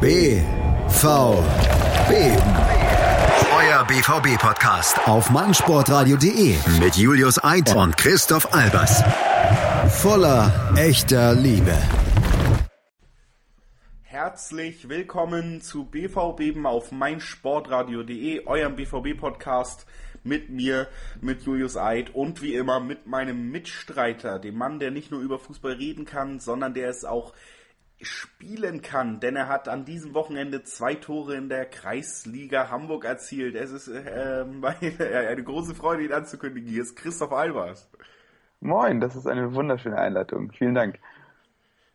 BVB. Euer BVB-Podcast auf meinsportradio.de mit Julius Eid und Christoph Albers. Voller echter Liebe. Herzlich willkommen zu BVB auf meinsportradio.de, eurem BVB-Podcast mit mir, mit Julius Eid und wie immer mit meinem Mitstreiter, dem Mann, der nicht nur über Fußball reden kann, sondern der es auch spielen kann, denn er hat an diesem Wochenende zwei Tore in der Kreisliga Hamburg erzielt. Es ist äh, eine große Freude, ihn anzukündigen. Hier ist Christoph Albers. Moin, das ist eine wunderschöne Einleitung. Vielen Dank.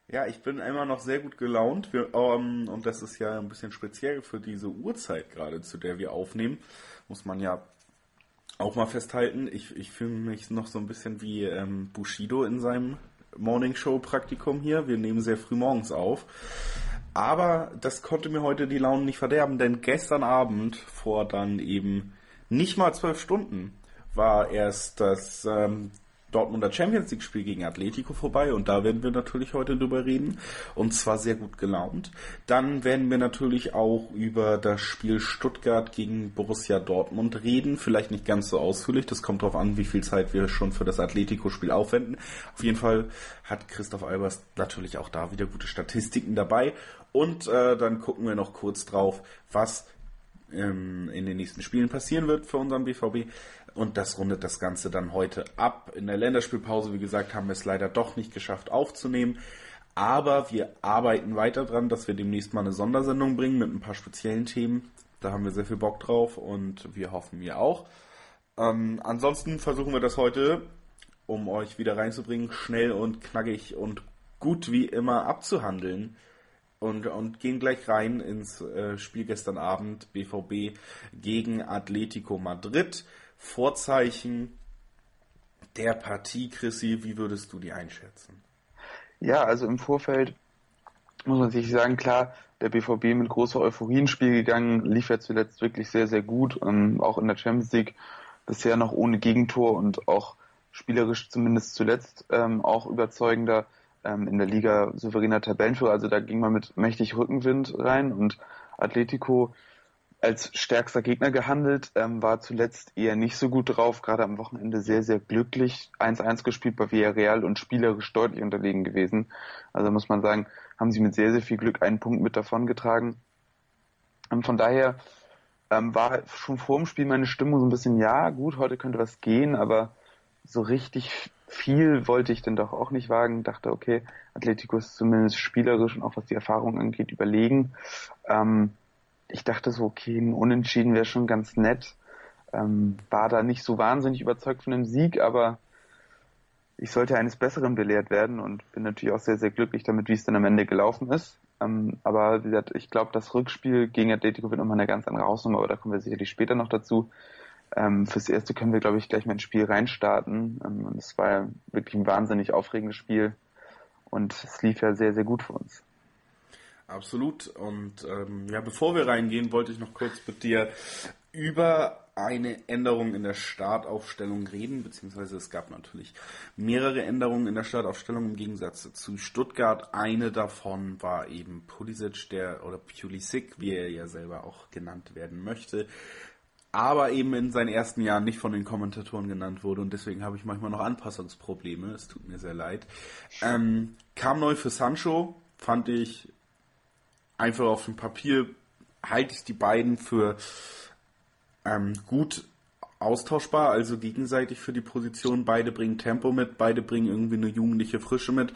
Ja, ich bin immer noch sehr gut gelaunt wir, ähm, und das ist ja ein bisschen speziell für diese Uhrzeit gerade, zu der wir aufnehmen. Muss man ja auch mal festhalten. Ich, ich fühle mich noch so ein bisschen wie ähm, Bushido in seinem Morning Show Praktikum hier. Wir nehmen sehr früh morgens auf. Aber das konnte mir heute die Laune nicht verderben, denn gestern Abend vor dann eben nicht mal zwölf Stunden war erst das ähm, Dortmunder Champions League Spiel gegen Atletico vorbei und da werden wir natürlich heute drüber reden und zwar sehr gut gelaunt. Dann werden wir natürlich auch über das Spiel Stuttgart gegen Borussia Dortmund reden, vielleicht nicht ganz so ausführlich, das kommt darauf an, wie viel Zeit wir schon für das Atletico Spiel aufwenden. Auf jeden Fall hat Christoph Albers natürlich auch da wieder gute Statistiken dabei und äh, dann gucken wir noch kurz drauf, was ähm, in den nächsten Spielen passieren wird für unseren BVB. Und das rundet das Ganze dann heute ab. In der Länderspielpause, wie gesagt, haben wir es leider doch nicht geschafft aufzunehmen. Aber wir arbeiten weiter dran, dass wir demnächst mal eine Sondersendung bringen mit ein paar speziellen Themen. Da haben wir sehr viel Bock drauf und wir hoffen wir auch. Ähm, ansonsten versuchen wir das heute, um euch wieder reinzubringen, schnell und knackig und gut wie immer abzuhandeln. Und, und gehen gleich rein ins äh, Spiel gestern Abend BVB gegen Atletico Madrid. Vorzeichen der Partie, Chrissy, wie würdest du die einschätzen? Ja, also im Vorfeld muss man sich sagen, klar, der BVB mit großer Euphorie ins Spiel gegangen, lief ja zuletzt wirklich sehr, sehr gut, ähm, auch in der Champions League bisher noch ohne Gegentor und auch spielerisch zumindest zuletzt ähm, auch überzeugender ähm, in der Liga souveräner Tabellenführer. Also da ging man mit mächtig Rückenwind rein und Atletico als stärkster Gegner gehandelt, ähm, war zuletzt eher nicht so gut drauf, gerade am Wochenende sehr, sehr glücklich 1-1 gespielt bei Villarreal und spielerisch deutlich unterlegen gewesen. Also muss man sagen, haben sie mit sehr, sehr viel Glück einen Punkt mit davongetragen. Und von daher ähm, war schon vor dem Spiel meine Stimmung so ein bisschen, ja, gut, heute könnte was gehen, aber so richtig viel wollte ich denn doch auch nicht wagen. Dachte, okay, Atletico ist zumindest spielerisch und auch was die Erfahrung angeht, überlegen. Ähm, ich dachte so, okay, ein Unentschieden wäre schon ganz nett. Ähm, war da nicht so wahnsinnig überzeugt von dem Sieg, aber ich sollte eines Besseren belehrt werden und bin natürlich auch sehr, sehr glücklich damit, wie es dann am Ende gelaufen ist. Ähm, aber wie gesagt, ich glaube, das Rückspiel gegen Atletico wird nochmal eine ganz andere Hausnummer, aber da kommen wir sicherlich später noch dazu. Ähm, fürs Erste können wir, glaube ich, gleich mal ins Spiel reinstarten. Ähm, es war ja wirklich ein wahnsinnig aufregendes Spiel und es lief ja sehr, sehr gut für uns. Absolut. Und ähm, ja, bevor wir reingehen, wollte ich noch kurz mit dir über eine Änderung in der Startaufstellung reden, beziehungsweise es gab natürlich mehrere Änderungen in der Startaufstellung im Gegensatz zu Stuttgart. Eine davon war eben Pulisic, der oder Pulisic, wie er ja selber auch genannt werden möchte, aber eben in seinen ersten Jahren nicht von den Kommentatoren genannt wurde und deswegen habe ich manchmal noch Anpassungsprobleme. Es tut mir sehr leid. Ähm, kam neu für Sancho, fand ich einfach auf dem Papier halte ich die beiden für ähm, gut austauschbar, also gegenseitig für die Position. Beide bringen Tempo mit, beide bringen irgendwie eine jugendliche Frische mit.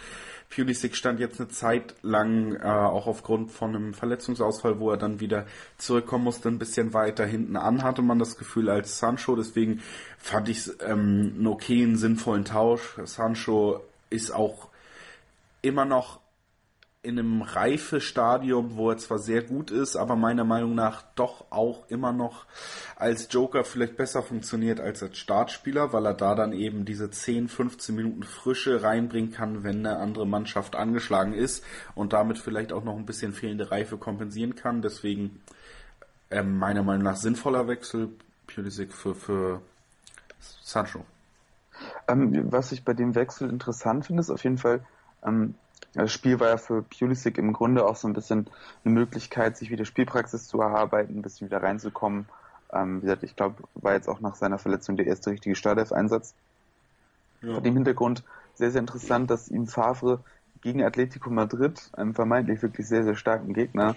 Pulisic stand jetzt eine Zeit lang äh, auch aufgrund von einem Verletzungsausfall, wo er dann wieder zurückkommen musste, ein bisschen weiter hinten an, hatte man das Gefühl als Sancho. Deswegen fand ich es ähm, einen okayen, sinnvollen Tausch. Sancho ist auch immer noch in einem Reifestadium, wo er zwar sehr gut ist, aber meiner Meinung nach doch auch immer noch als Joker vielleicht besser funktioniert als als Startspieler, weil er da dann eben diese 10, 15 Minuten Frische reinbringen kann, wenn eine andere Mannschaft angeschlagen ist und damit vielleicht auch noch ein bisschen fehlende Reife kompensieren kann. Deswegen äh, meiner Meinung nach sinnvoller Wechsel Pulisic für, für Sancho. Ähm, was ich bei dem Wechsel interessant finde, ist auf jeden Fall, ähm, das Spiel war ja für Pulisic im Grunde auch so ein bisschen eine Möglichkeit, sich wieder Spielpraxis zu erarbeiten, ein bisschen wieder reinzukommen. Ähm, wie gesagt, ich glaube, war jetzt auch nach seiner Verletzung der erste richtige Startelf-Einsatz. Ja. Vor dem Hintergrund sehr, sehr interessant, dass ihm Favre gegen Atletico Madrid, einem vermeintlich wirklich sehr, sehr starken Gegner,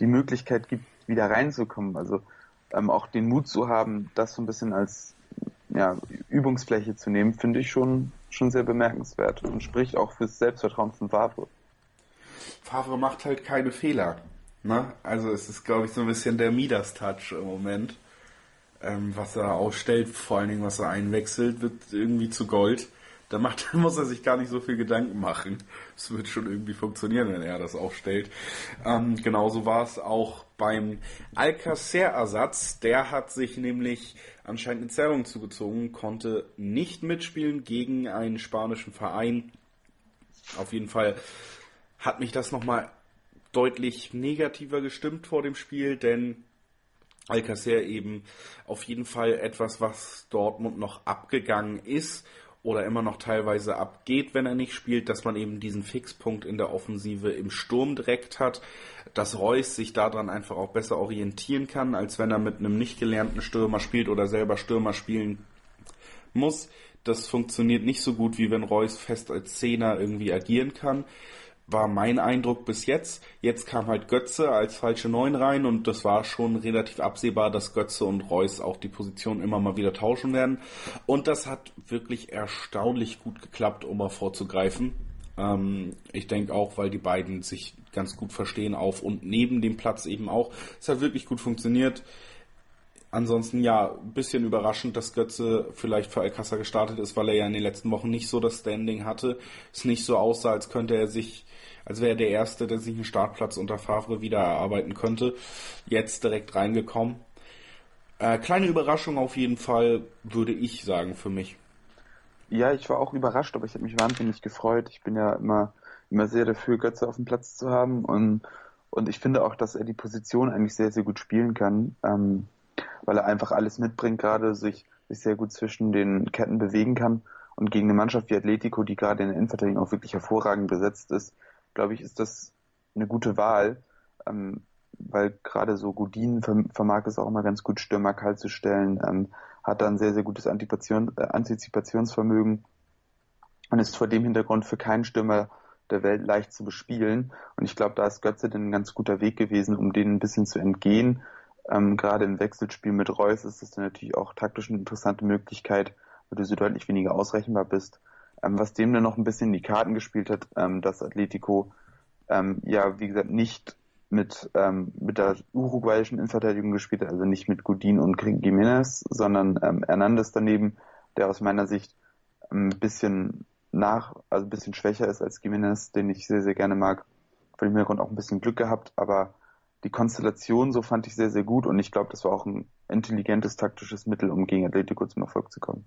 die Möglichkeit gibt, wieder reinzukommen. Also ähm, auch den Mut zu haben, das so ein bisschen als ja, Übungsfläche zu nehmen, finde ich schon, schon sehr bemerkenswert und spricht auch fürs Selbstvertrauen von Favre. Favre macht halt keine Fehler. Ne? Also es ist, glaube ich, so ein bisschen der Midas-Touch im Moment. Ähm, was er ausstellt, vor allen Dingen was er einwechselt, wird irgendwie zu Gold. Da macht, muss er sich gar nicht so viel Gedanken machen. Es wird schon irgendwie funktionieren, wenn er das aufstellt. Ähm, genauso war es auch beim Alcacer-Ersatz. Der hat sich nämlich anscheinend eine Zerrung zugezogen, konnte nicht mitspielen gegen einen spanischen Verein. Auf jeden Fall hat mich das nochmal deutlich negativer gestimmt vor dem Spiel, denn Alcacer eben auf jeden Fall etwas, was Dortmund noch abgegangen ist oder immer noch teilweise abgeht, wenn er nicht spielt, dass man eben diesen Fixpunkt in der Offensive im Sturm direkt hat, dass Reus sich daran einfach auch besser orientieren kann, als wenn er mit einem nicht gelernten Stürmer spielt oder selber Stürmer spielen muss. Das funktioniert nicht so gut, wie wenn Reus fest als Zehner irgendwie agieren kann war mein Eindruck bis jetzt. Jetzt kam halt Götze als falsche Neun rein und das war schon relativ absehbar, dass Götze und Reus auch die Position immer mal wieder tauschen werden. Und das hat wirklich erstaunlich gut geklappt, um mal vorzugreifen. Ähm, ich denke auch, weil die beiden sich ganz gut verstehen auf und neben dem Platz eben auch. Es hat wirklich gut funktioniert. Ansonsten ja, ein bisschen überraschend, dass Götze vielleicht für Alcázar gestartet ist, weil er ja in den letzten Wochen nicht so das Standing hatte. Es nicht so aussah, als könnte er sich als wäre er der Erste, der sich einen Startplatz unter Favre wieder erarbeiten könnte. Jetzt direkt reingekommen. Äh, kleine Überraschung auf jeden Fall, würde ich sagen, für mich. Ja, ich war auch überrascht, aber ich habe mich wahnsinnig gefreut. Ich bin ja immer, immer sehr dafür, Götze auf dem Platz zu haben und, und ich finde auch, dass er die Position eigentlich sehr, sehr gut spielen kann, ähm, weil er einfach alles mitbringt, gerade sich, sich sehr gut zwischen den Ketten bewegen kann und gegen eine Mannschaft wie Atletico, die gerade in der Innenverteidigung auch wirklich hervorragend besetzt ist, glaube ich, ist das eine gute Wahl, ähm, weil gerade so Godin vermag es auch immer ganz gut, Stürmer kalt zu stellen, ähm, hat da ein sehr, sehr gutes Antipation, äh, Antizipationsvermögen und ist vor dem Hintergrund für keinen Stürmer der Welt leicht zu bespielen. Und ich glaube, da ist Götze dann ein ganz guter Weg gewesen, um denen ein bisschen zu entgehen. Ähm, gerade im Wechselspiel mit Reus ist das dann natürlich auch taktisch eine interessante Möglichkeit, weil du so deutlich weniger ausrechenbar bist. Ähm, was dem dann noch ein bisschen in die Karten gespielt hat, ähm, dass Atletico ähm, ja, wie gesagt, nicht mit, ähm, mit der uruguayischen Innenverteidigung gespielt hat, also nicht mit Godin und Jiménez, sondern ähm, Hernandez daneben, der aus meiner Sicht ein bisschen nach, also ein bisschen schwächer ist als Jiménez, den ich sehr, sehr gerne mag. Von dem Hintergrund auch ein bisschen Glück gehabt, aber die Konstellation so fand ich sehr, sehr gut und ich glaube, das war auch ein intelligentes taktisches Mittel, um gegen Atletico zum Erfolg zu kommen.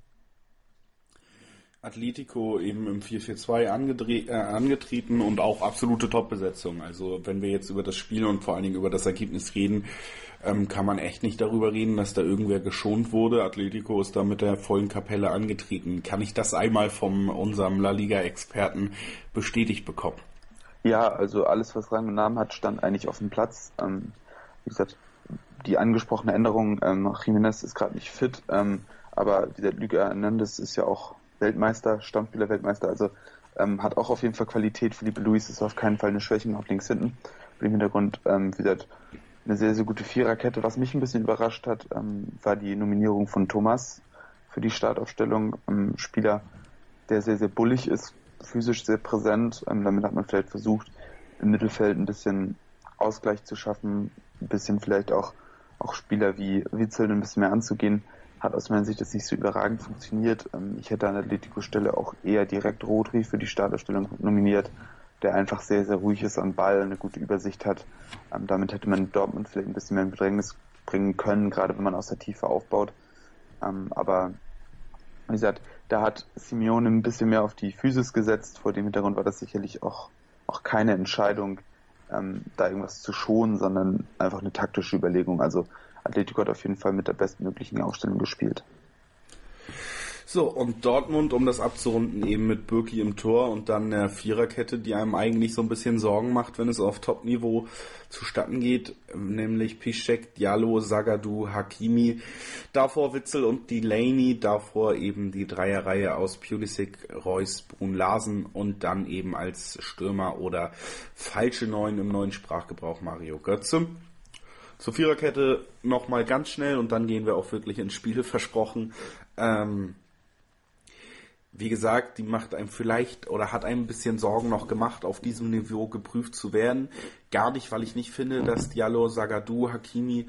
Atletico eben im 4-4-2 äh, angetreten und auch absolute Top-Besetzung. Also wenn wir jetzt über das Spiel und vor allen Dingen über das Ergebnis reden, ähm, kann man echt nicht darüber reden, dass da irgendwer geschont wurde. Atletico ist da mit der vollen Kapelle angetreten. Kann ich das einmal von unserem La Liga-Experten bestätigt bekommen? Ja, also alles, was Rang und Namen hat, stand eigentlich auf dem Platz. Ähm, wie gesagt, die angesprochene Änderung, ähm, Jiménez ist gerade nicht fit, ähm, aber dieser Lüge Hernandez ist ja auch Weltmeister, Stammspieler-Weltmeister, also ähm, hat auch auf jeden Fall Qualität. Philippe Luis ist auf keinen Fall eine Schwächung auf links hinten. Im Hintergrund, ähm, wie gesagt, eine sehr, sehr gute Viererkette. Was mich ein bisschen überrascht hat, ähm, war die Nominierung von Thomas für die Startaufstellung. Ein Spieler, der sehr, sehr bullig ist, physisch sehr präsent. Ähm, damit hat man vielleicht versucht, im Mittelfeld ein bisschen Ausgleich zu schaffen, ein bisschen vielleicht auch, auch Spieler wie Witzel ein bisschen mehr anzugehen hat aus meiner Sicht das nicht so überragend funktioniert. Ähm, ich hätte an der Atletico-Stelle auch eher direkt Rodri für die Starterstellung nominiert, der einfach sehr, sehr ruhig ist am Ball, eine gute Übersicht hat. Ähm, damit hätte man Dortmund vielleicht ein bisschen mehr in Bedrängnis bringen können, gerade wenn man aus der Tiefe aufbaut. Ähm, aber wie gesagt, da hat Simeone ein bisschen mehr auf die Physis gesetzt. Vor dem Hintergrund war das sicherlich auch, auch keine Entscheidung, da irgendwas zu schonen, sondern einfach eine taktische Überlegung. Also Atletico hat auf jeden Fall mit der bestmöglichen Aufstellung gespielt. So, und Dortmund, um das abzurunden, eben mit Birki im Tor und dann der Viererkette, die einem eigentlich so ein bisschen Sorgen macht, wenn es auf Top-Niveau zustatten geht, nämlich Piszek, Diallo, Sagadu, Hakimi, davor Witzel und Delaney, davor eben die Dreierreihe aus Pulisic, Reus, Brun Larsen und dann eben als Stürmer oder falsche Neun im neuen Sprachgebrauch Mario Götze. Zur Viererkette nochmal ganz schnell und dann gehen wir auch wirklich ins Spiel, versprochen. Ähm, wie gesagt, die macht einem vielleicht oder hat einem ein bisschen Sorgen noch gemacht, auf diesem Niveau geprüft zu werden. Gar nicht, weil ich nicht finde, dass Diallo, Sagadu, Hakimi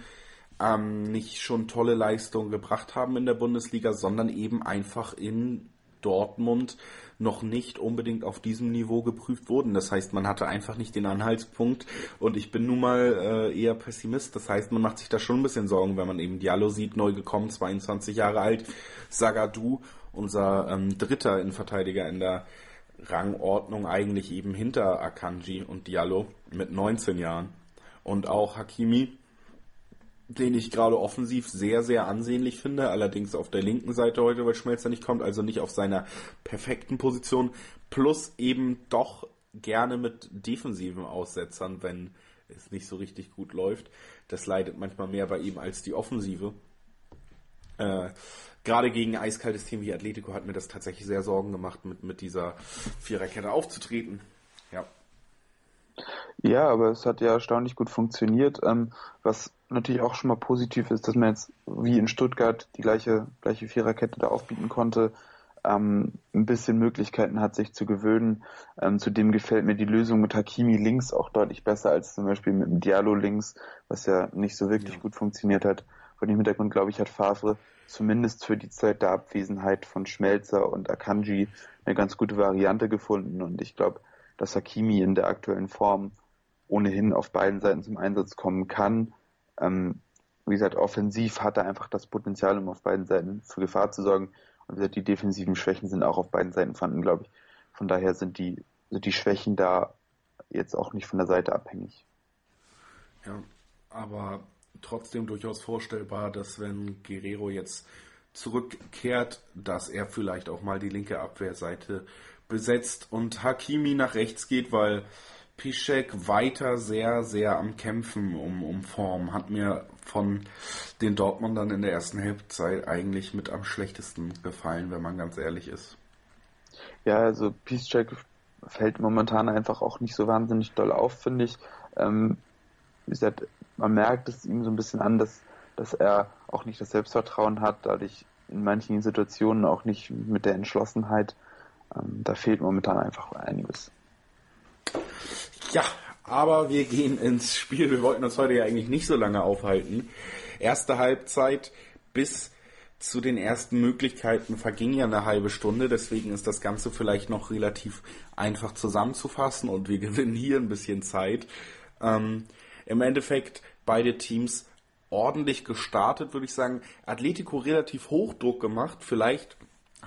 ähm, nicht schon tolle Leistungen gebracht haben in der Bundesliga, sondern eben einfach in Dortmund noch nicht unbedingt auf diesem Niveau geprüft wurden. Das heißt, man hatte einfach nicht den Anhaltspunkt und ich bin nun mal äh, eher Pessimist. Das heißt, man macht sich da schon ein bisschen Sorgen, wenn man eben Diallo sieht, neu gekommen, 22 Jahre alt, Sagadu unser ähm, dritter Innenverteidiger in der Rangordnung eigentlich eben hinter Akanji und Diallo mit 19 Jahren. Und auch Hakimi, den ich gerade offensiv sehr, sehr ansehnlich finde, allerdings auf der linken Seite heute, weil Schmelzer nicht kommt, also nicht auf seiner perfekten Position, plus eben doch gerne mit defensiven Aussetzern, wenn es nicht so richtig gut läuft. Das leidet manchmal mehr bei ihm als die Offensive. Äh, gerade gegen ein eiskaltes Team wie Atletico hat mir das tatsächlich sehr Sorgen gemacht, mit, mit dieser Viererkette aufzutreten. Ja. Ja, aber es hat ja erstaunlich gut funktioniert. Ähm, was natürlich auch schon mal positiv ist, dass man jetzt wie in Stuttgart die gleiche, gleiche Viererkette da aufbieten konnte. Ähm, ein bisschen Möglichkeiten hat, sich zu gewöhnen. Ähm, zudem gefällt mir die Lösung mit Hakimi links auch deutlich besser als zum Beispiel mit dem Diallo links, was ja nicht so wirklich ja. gut funktioniert hat. Vor dem Hintergrund, glaube ich, hat Favre zumindest für die Zeit der Abwesenheit von Schmelzer und Akanji eine ganz gute Variante gefunden. Und ich glaube, dass Hakimi in der aktuellen Form ohnehin auf beiden Seiten zum Einsatz kommen kann. Ähm, wie gesagt, offensiv hat er einfach das Potenzial, um auf beiden Seiten für Gefahr zu sorgen. Und wie gesagt, die defensiven Schwächen sind auch auf beiden Seiten vorhanden, glaube ich. Von daher sind die, sind die Schwächen da jetzt auch nicht von der Seite abhängig. Ja, aber trotzdem durchaus vorstellbar, dass wenn Guerrero jetzt zurückkehrt, dass er vielleicht auch mal die linke Abwehrseite besetzt und Hakimi nach rechts geht, weil Piszek weiter sehr, sehr am Kämpfen um, um Form. Hat mir von den Dortmundern in der ersten Halbzeit eigentlich mit am schlechtesten gefallen, wenn man ganz ehrlich ist. Ja, also Piszek fällt momentan einfach auch nicht so wahnsinnig doll auf, finde ich. Ähm, wie gesagt, man merkt es ihm so ein bisschen an, dass, dass er auch nicht das Selbstvertrauen hat, dadurch in manchen Situationen auch nicht mit der Entschlossenheit. Ähm, da fehlt momentan einfach einiges. Ja, aber wir gehen ins Spiel. Wir wollten uns heute ja eigentlich nicht so lange aufhalten. Erste Halbzeit bis zu den ersten Möglichkeiten verging ja eine halbe Stunde, deswegen ist das Ganze vielleicht noch relativ einfach zusammenzufassen und wir gewinnen hier ein bisschen Zeit. Ähm, im Endeffekt beide Teams ordentlich gestartet, würde ich sagen. Atletico relativ Hochdruck gemacht. Vielleicht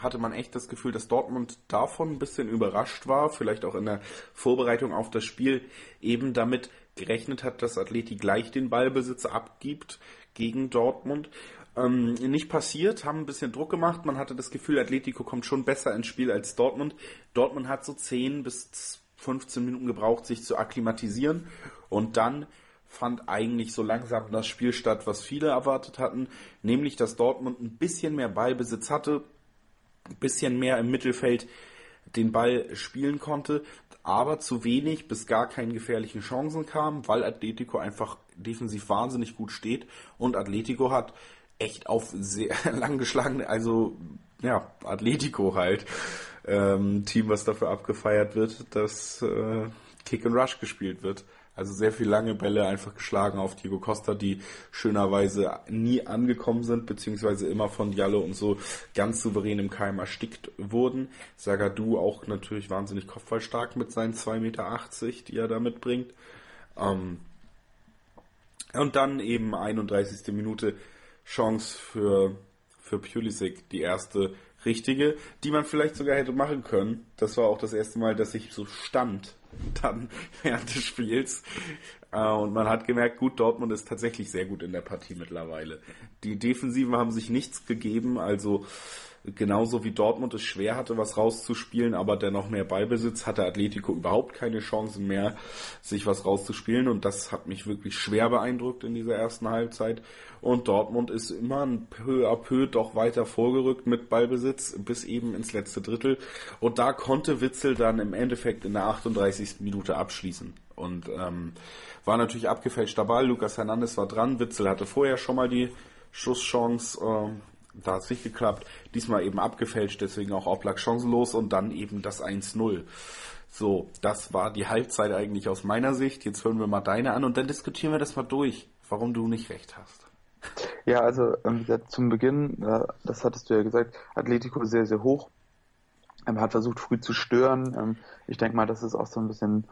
hatte man echt das Gefühl, dass Dortmund davon ein bisschen überrascht war, vielleicht auch in der Vorbereitung auf das Spiel eben damit gerechnet hat, dass Atleti gleich den Ballbesitz abgibt gegen Dortmund. Ähm, nicht passiert, haben ein bisschen Druck gemacht. Man hatte das Gefühl, Atletico kommt schon besser ins Spiel als Dortmund. Dortmund hat so 10 bis 15 Minuten gebraucht, sich zu akklimatisieren und dann fand eigentlich so langsam das Spiel statt, was viele erwartet hatten, nämlich dass Dortmund ein bisschen mehr Ballbesitz hatte, ein bisschen mehr im Mittelfeld den Ball spielen konnte, aber zu wenig bis gar keine gefährlichen Chancen kam, weil Atletico einfach defensiv wahnsinnig gut steht und Atletico hat echt auf sehr lang geschlagen, also ja, Atletico halt, ähm, Team, was dafür abgefeiert wird, dass äh, Kick and Rush gespielt wird. Also sehr viel lange Bälle einfach geschlagen auf Diego Costa, die schönerweise nie angekommen sind, beziehungsweise immer von Diallo und so ganz souverän im Keim erstickt wurden. Sagadu auch natürlich wahnsinnig kopfballstark mit seinen 2,80 Meter, die er da mitbringt. Ähm und dann eben 31. Minute Chance für, für Pulisic, die erste richtige, die man vielleicht sogar hätte machen können. Das war auch das erste Mal, dass ich so stand dann während des Spiels. Äh, und man hat gemerkt, gut, Dortmund ist tatsächlich sehr gut in der Partie mittlerweile. Die Defensiven haben sich nichts gegeben, also genauso wie Dortmund es schwer hatte, was rauszuspielen, aber dennoch mehr Ballbesitz, hatte Atletico überhaupt keine Chancen mehr, sich was rauszuspielen und das hat mich wirklich schwer beeindruckt in dieser ersten Halbzeit. Und Dortmund ist immer ein peu à peu doch weiter vorgerückt mit Ballbesitz bis eben ins letzte Drittel und da konnte Witzel dann im Endeffekt in der 38. Minute abschließen und ähm, war natürlich abgefälschter Ball. Lukas Hernandez war dran, Witzel hatte vorher schon mal die Schusschance, ähm, da hat es nicht geklappt. Diesmal eben abgefälscht, deswegen auch Oblak chancenlos und dann eben das 1-0. So, das war die Halbzeit eigentlich aus meiner Sicht. Jetzt hören wir mal deine an und dann diskutieren wir das mal durch, warum du nicht recht hast. Ja, also ähm, zum Beginn, äh, das hattest du ja gesagt, Atletico sehr, sehr hoch. Ähm, hat versucht früh zu stören. Ähm, ich denke mal, das ist auch so ein bisschen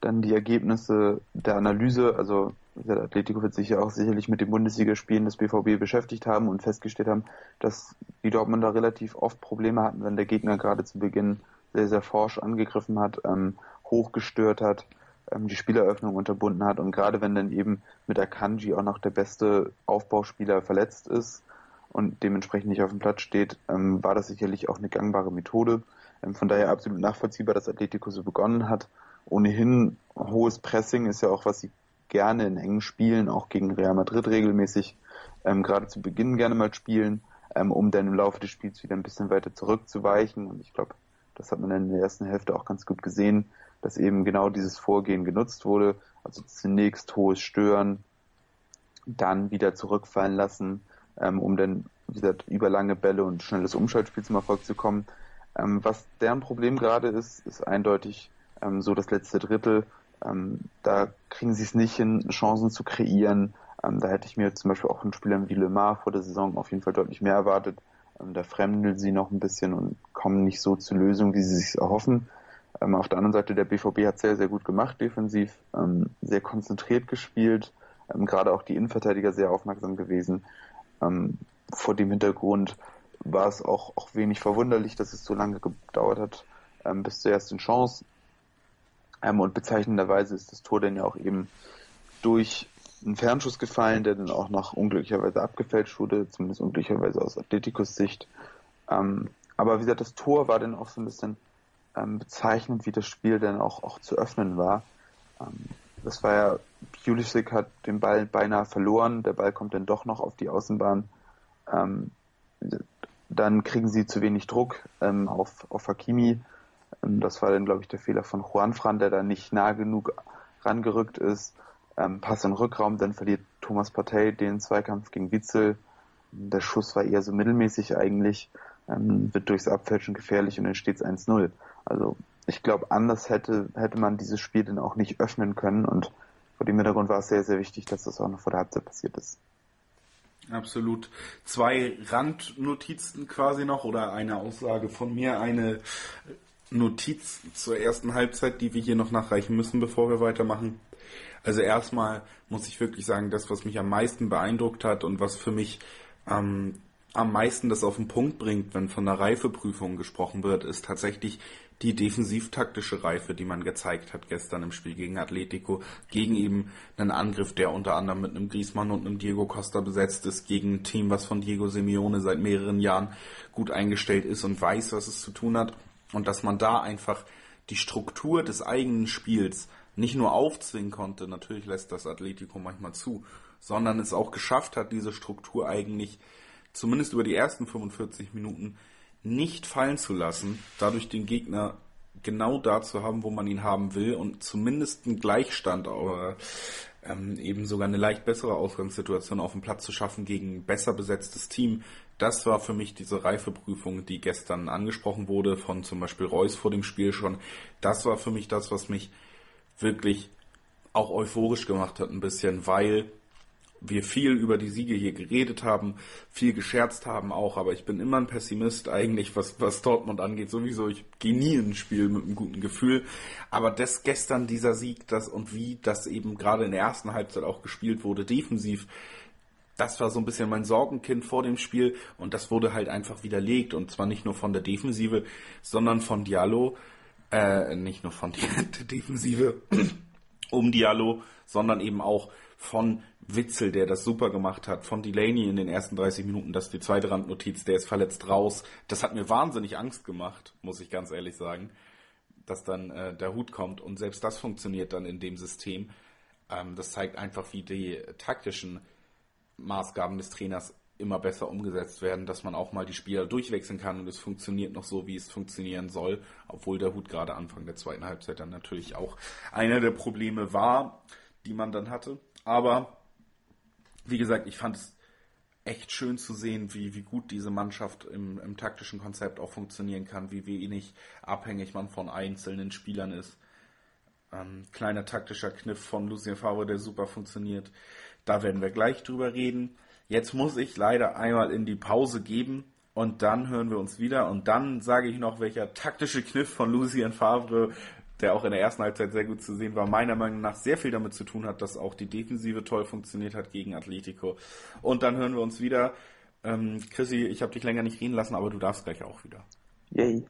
dann die Ergebnisse der Analyse. Also Atletico wird sich ja auch sicherlich mit dem Bundesligaspielen des BVB beschäftigt haben und festgestellt haben, dass die Dortmunder relativ oft Probleme hatten, wenn der Gegner gerade zu Beginn sehr, sehr forsch angegriffen hat, ähm, hochgestört hat, ähm, die Spieleröffnung unterbunden hat und gerade wenn dann eben mit Akanji auch noch der beste Aufbauspieler verletzt ist und dementsprechend nicht auf dem Platz steht, ähm, war das sicherlich auch eine gangbare Methode. Ähm, von daher absolut nachvollziehbar, dass Atletico so begonnen hat. Ohnehin hohes Pressing ist ja auch, was sie gerne in engen Spielen, auch gegen Real Madrid regelmäßig, ähm, gerade zu Beginn gerne mal spielen, ähm, um dann im Laufe des Spiels wieder ein bisschen weiter zurückzuweichen. Und ich glaube, das hat man in der ersten Hälfte auch ganz gut gesehen, dass eben genau dieses Vorgehen genutzt wurde. Also zunächst hohes Stören, dann wieder zurückfallen lassen, ähm, um dann wieder über lange Bälle und schnelles Umschaltspiel zum Erfolg zu kommen. Ähm, was deren Problem gerade ist, ist eindeutig ähm, so das letzte Drittel. Ähm, da kriegen sie es nicht hin, Chancen zu kreieren. Ähm, da hätte ich mir zum Beispiel auch von Spielern wie Lemar vor der Saison auf jeden Fall deutlich mehr erwartet. Ähm, da fremdeln sie noch ein bisschen und kommen nicht so zu Lösungen, wie sie sich erhoffen. Ähm, auf der anderen Seite, der BVB hat sehr, sehr gut gemacht defensiv, ähm, sehr konzentriert gespielt, ähm, gerade auch die Innenverteidiger sehr aufmerksam gewesen. vor dem Hintergrund war es auch, auch wenig verwunderlich, dass es so lange gedauert hat bis zur ersten Chance. Ähm, und bezeichnenderweise ist das Tor dann ja auch eben durch einen Fernschuss gefallen, der dann auch noch unglücklicherweise abgefälscht wurde, zumindest unglücklicherweise aus Atleticos Sicht. Ähm, aber wie gesagt, das Tor war dann auch so ein bisschen ähm, bezeichnend, wie das Spiel dann auch, auch zu öffnen war. Ähm, das war ja, Pulisic hat den Ball beinahe verloren, der Ball kommt dann doch noch auf die Außenbahn. Ähm, dann kriegen sie zu wenig Druck ähm, auf, auf Hakimi das war dann, glaube ich, der Fehler von Juan Fran, der da nicht nah genug rangerückt ist. Ähm, Pass im Rückraum, dann verliert Thomas Partey den Zweikampf gegen Witzel. Der Schuss war eher so mittelmäßig eigentlich, ähm, wird durchs Abfälschen gefährlich und dann steht es 1-0. Also ich glaube, anders hätte, hätte man dieses Spiel dann auch nicht öffnen können und vor dem Hintergrund war es sehr, sehr wichtig, dass das auch noch vor der Halbzeit passiert ist. Absolut. Zwei Randnotizen quasi noch oder eine Aussage von mir, eine Notiz zur ersten Halbzeit, die wir hier noch nachreichen müssen, bevor wir weitermachen. Also erstmal muss ich wirklich sagen, das, was mich am meisten beeindruckt hat und was für mich ähm, am meisten das auf den Punkt bringt, wenn von der Reifeprüfung gesprochen wird, ist tatsächlich die defensivtaktische Reife, die man gezeigt hat gestern im Spiel gegen Atletico, gegen eben einen Angriff, der unter anderem mit einem Griezmann und einem Diego Costa besetzt ist, gegen ein Team, was von Diego Simeone seit mehreren Jahren gut eingestellt ist und weiß, was es zu tun hat. Und dass man da einfach die Struktur des eigenen Spiels nicht nur aufzwingen konnte, natürlich lässt das Atletico manchmal zu, sondern es auch geschafft hat, diese Struktur eigentlich zumindest über die ersten 45 Minuten nicht fallen zu lassen, dadurch den Gegner genau da zu haben, wo man ihn haben will und zumindest einen Gleichstand oder ähm, eben sogar eine leicht bessere Ausgangssituation auf dem Platz zu schaffen gegen ein besser besetztes Team, das war für mich diese Reifeprüfung, die gestern angesprochen wurde, von zum Beispiel Reus vor dem Spiel schon. Das war für mich das, was mich wirklich auch euphorisch gemacht hat ein bisschen, weil wir viel über die Siege hier geredet haben, viel gescherzt haben auch, aber ich bin immer ein Pessimist eigentlich, was, was Dortmund angeht. Sowieso, ich gehe nie in ein Spiel mit einem guten Gefühl. Aber das gestern, dieser Sieg, das und wie das eben gerade in der ersten Halbzeit auch gespielt wurde, defensiv, das war so ein bisschen mein Sorgenkind vor dem Spiel und das wurde halt einfach widerlegt und zwar nicht nur von der Defensive, sondern von Diallo, äh, nicht nur von der Defensive um Diallo, sondern eben auch von Witzel, der das super gemacht hat, von Delaney in den ersten 30 Minuten, das ist die zweite Randnotiz, der ist verletzt raus. Das hat mir wahnsinnig Angst gemacht, muss ich ganz ehrlich sagen, dass dann äh, der Hut kommt und selbst das funktioniert dann in dem System. Ähm, das zeigt einfach, wie die taktischen Maßgaben des Trainers immer besser umgesetzt werden, dass man auch mal die Spieler durchwechseln kann und es funktioniert noch so, wie es funktionieren soll, obwohl der Hut gerade Anfang der zweiten Halbzeit dann natürlich auch einer der Probleme war, die man dann hatte. Aber wie gesagt, ich fand es echt schön zu sehen, wie, wie gut diese Mannschaft im, im taktischen Konzept auch funktionieren kann, wie wenig abhängig man von einzelnen Spielern ist. Ähm, kleiner taktischer Kniff von Lucien Favre, der super funktioniert. Da werden wir gleich drüber reden. Jetzt muss ich leider einmal in die Pause geben und dann hören wir uns wieder und dann sage ich noch, welcher taktische Kniff von Lucien Favre der auch in der ersten Halbzeit sehr gut zu sehen war, meiner Meinung nach sehr viel damit zu tun hat, dass auch die Defensive toll funktioniert hat gegen Atletico. Und dann hören wir uns wieder. Ähm, Chrissy, ich habe dich länger nicht reden lassen, aber du darfst gleich auch wieder. Yay.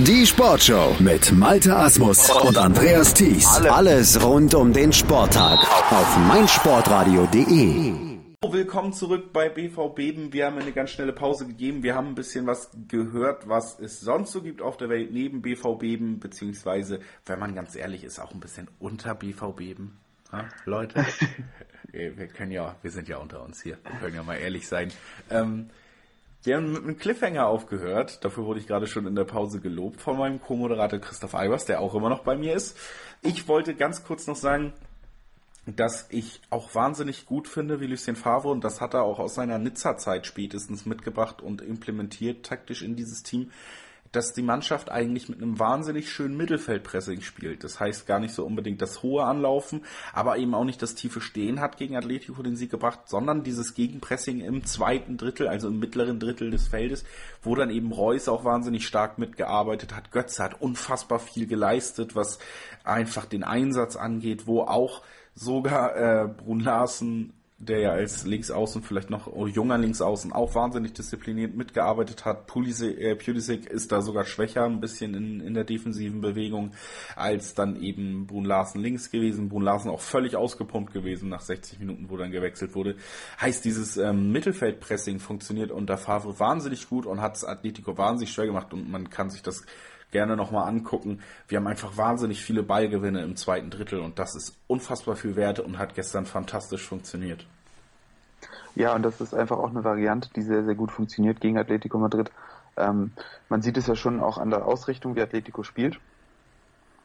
Die Sportshow mit Malte Asmus und Andreas Thies. Alles rund um den Sporttag auf meinsportradio.de. Willkommen zurück bei BVB. Wir haben eine ganz schnelle Pause gegeben. Wir haben ein bisschen was gehört, was es sonst so gibt auf der Welt neben BVB, beziehungsweise, wenn man ganz ehrlich ist, auch ein bisschen unter BVB. Ja, Leute, wir können ja, wir sind ja unter uns hier, wir können ja mal ehrlich sein. Ähm, wir haben mit einem Cliffhanger aufgehört. Dafür wurde ich gerade schon in der Pause gelobt von meinem Co-Moderator Christoph Albers, der auch immer noch bei mir ist. Ich wollte ganz kurz noch sagen, dass ich auch wahnsinnig gut finde, wie Lucien Favre, und das hat er auch aus seiner Nizza-Zeit spätestens mitgebracht und implementiert taktisch in dieses Team, dass die Mannschaft eigentlich mit einem wahnsinnig schönen Mittelfeldpressing spielt. Das heißt gar nicht so unbedingt das hohe Anlaufen, aber eben auch nicht das tiefe Stehen hat gegen Atletico den Sieg gebracht, sondern dieses Gegenpressing im zweiten Drittel, also im mittleren Drittel des Feldes, wo dann eben Reus auch wahnsinnig stark mitgearbeitet hat. Götze hat unfassbar viel geleistet, was einfach den Einsatz angeht, wo auch sogar äh, Brun Larsen, der ja als Linksaußen vielleicht noch oh, junger Linksaußen auch wahnsinnig diszipliniert mitgearbeitet hat. Pulisic, äh, Pulisic ist da sogar schwächer ein bisschen in, in der defensiven Bewegung als dann eben Brun Larsen links gewesen. Brun Larsen auch völlig ausgepumpt gewesen nach 60 Minuten, wo dann gewechselt wurde. Heißt, dieses ähm, Mittelfeldpressing funktioniert unter Favre wahnsinnig gut und hat es Atletico wahnsinnig schwer gemacht und man kann sich das gerne nochmal angucken. Wir haben einfach wahnsinnig viele Ballgewinne im zweiten Drittel und das ist unfassbar viel wert und hat gestern fantastisch funktioniert. Ja, und das ist einfach auch eine Variante, die sehr, sehr gut funktioniert gegen Atletico Madrid. Ähm, man sieht es ja schon auch an der Ausrichtung, wie Atletico spielt.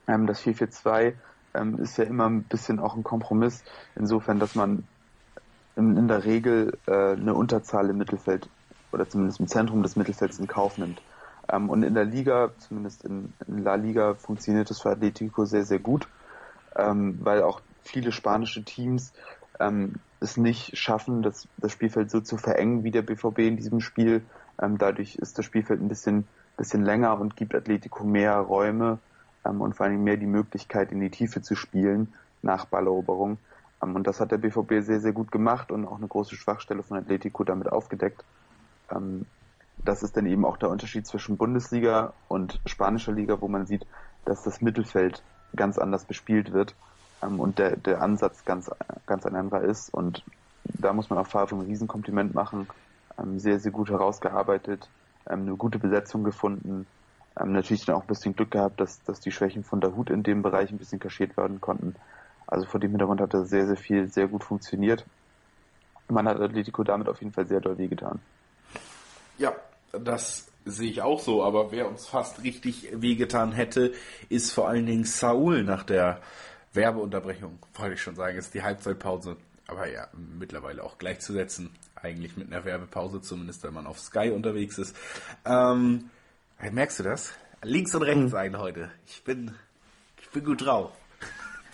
Ähm, das 4-4-2 ähm, ist ja immer ein bisschen auch ein Kompromiss, insofern, dass man in, in der Regel äh, eine Unterzahl im Mittelfeld oder zumindest im Zentrum des Mittelfelds in Kauf nimmt. Ähm, und in der Liga, zumindest in, in, La Liga, funktioniert das für Atletico sehr, sehr gut, ähm, weil auch viele spanische Teams ähm, es nicht schaffen, das, das Spielfeld so zu verengen wie der BVB in diesem Spiel. Ähm, dadurch ist das Spielfeld ein bisschen, bisschen länger und gibt Atletico mehr Räume ähm, und vor allem mehr die Möglichkeit, in die Tiefe zu spielen nach Balleroberung. Ähm, und das hat der BVB sehr, sehr gut gemacht und auch eine große Schwachstelle von Atletico damit aufgedeckt das ist dann eben auch der Unterschied zwischen Bundesliga und spanischer Liga, wo man sieht, dass das Mittelfeld ganz anders bespielt wird ähm, und der, der Ansatz ganz, ganz ein anderer ist. Und da muss man auch Favre ein Riesenkompliment machen. Ähm, sehr, sehr gut herausgearbeitet, ähm, eine gute Besetzung gefunden. Ähm, natürlich dann auch ein bisschen Glück gehabt, dass, dass die Schwächen von der Hut in dem Bereich ein bisschen kaschiert werden konnten. Also vor dem Hintergrund hat das sehr, sehr viel, sehr gut funktioniert. Man hat Atletico damit auf jeden Fall sehr doll wehgetan. Ja, das sehe ich auch so, aber wer uns fast richtig wehgetan hätte, ist vor allen Dingen Saul nach der Werbeunterbrechung, wollte ich schon sagen, ist die Halbzeitpause. Aber ja, mittlerweile auch gleichzusetzen. Eigentlich mit einer Werbepause, zumindest wenn man auf Sky unterwegs ist. Ähm, merkst du das? Links und rechts ein heute. Ich bin, ich bin gut drauf.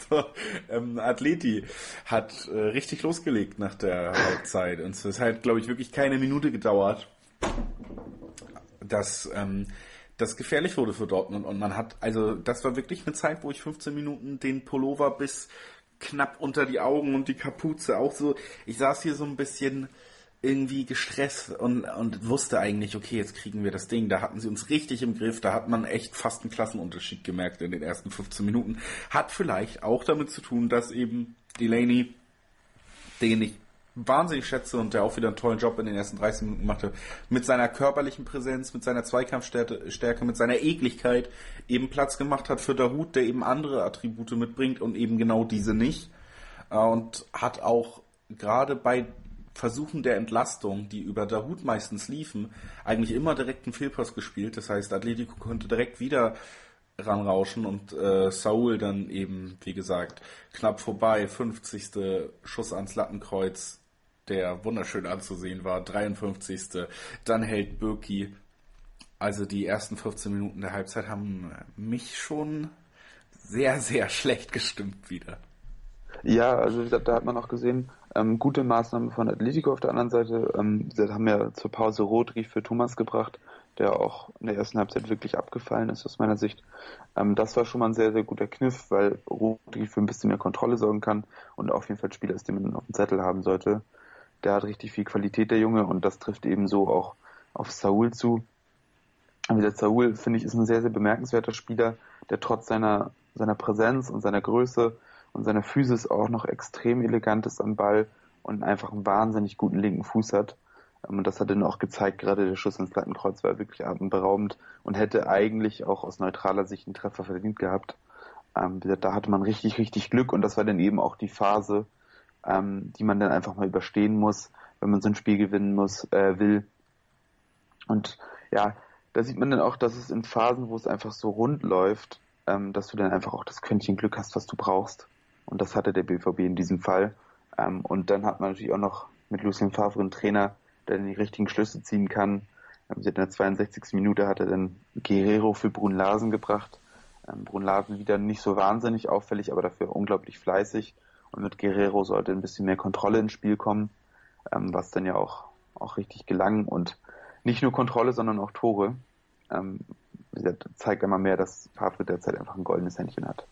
So, ähm, Atleti hat äh, richtig losgelegt nach der Halbzeit. Und es hat, glaube ich, wirklich keine Minute gedauert, dass ähm, das gefährlich wurde für Dortmund und man hat, also das war wirklich eine Zeit, wo ich 15 Minuten den Pullover bis knapp unter die Augen und die Kapuze auch so, ich saß hier so ein bisschen irgendwie gestresst und, und wusste eigentlich, okay, jetzt kriegen wir das Ding. Da hatten sie uns richtig im Griff. Da hat man echt fast einen Klassenunterschied gemerkt in den ersten 15 Minuten. Hat vielleicht auch damit zu tun, dass eben Delaney, den ich wahnsinnig schätze und der auch wieder einen tollen Job in den ersten 30 Minuten machte, mit seiner körperlichen Präsenz, mit seiner Zweikampfstärke, mit seiner Ekligkeit eben Platz gemacht hat für Dahut, der eben andere Attribute mitbringt und eben genau diese nicht. Äh, und hat auch gerade bei Versuchen der Entlastung, die über Dahut meistens liefen, eigentlich immer direkt einen Fehlpass gespielt. Das heißt, Atletico konnte direkt wieder ranrauschen und äh, Saul dann eben, wie gesagt, knapp vorbei, 50. Schuss ans Lattenkreuz, der wunderschön anzusehen war, 53. Dann hält Birki. Also die ersten 15 Minuten der Halbzeit haben mich schon sehr, sehr schlecht gestimmt wieder. Ja, also da hat man auch gesehen, ähm, gute Maßnahmen von Atletico auf der anderen Seite. Ähm, sie haben ja zur Pause Rodri für Thomas gebracht, der auch in der ersten Halbzeit wirklich abgefallen ist aus meiner Sicht. Ähm, das war schon mal ein sehr, sehr guter Kniff, weil Rodri für ein bisschen mehr Kontrolle sorgen kann und auf jeden Fall Spieler ist, den man auf dem Zettel haben sollte. Der hat richtig viel Qualität, der Junge, und das trifft eben so auch auf Saul zu. Wie der Saul, finde ich, ist ein sehr, sehr bemerkenswerter Spieler, der trotz seiner, seiner Präsenz und seiner Größe und seine Physis auch noch extrem elegant ist am Ball und einfach einen wahnsinnig guten linken Fuß hat. Und das hat er auch gezeigt, gerade der Schuss ins Lattenkreuz war wirklich atemberaubend und hätte eigentlich auch aus neutraler Sicht einen Treffer verdient gehabt. Ähm, da hatte man richtig, richtig Glück und das war dann eben auch die Phase, ähm, die man dann einfach mal überstehen muss, wenn man so ein Spiel gewinnen muss, äh, will. Und ja, da sieht man dann auch, dass es in Phasen, wo es einfach so rund läuft, ähm, dass du dann einfach auch das Quäntchen Glück hast, was du brauchst. Und das hatte der BVB in diesem Fall. Ähm, und dann hat man natürlich auch noch mit Lucien Favre einen Trainer, der dann die richtigen Schlüsse ziehen kann. Ähm, in der 62. Minute hat er dann Guerrero für Brun Larsen gebracht. Ähm, Brun Larsen wieder nicht so wahnsinnig auffällig, aber dafür unglaublich fleißig. Und mit Guerrero sollte ein bisschen mehr Kontrolle ins Spiel kommen, ähm, was dann ja auch, auch richtig gelang. Und nicht nur Kontrolle, sondern auch Tore. Ähm, zeigt einmal mehr, dass Favre derzeit einfach ein goldenes Händchen hat.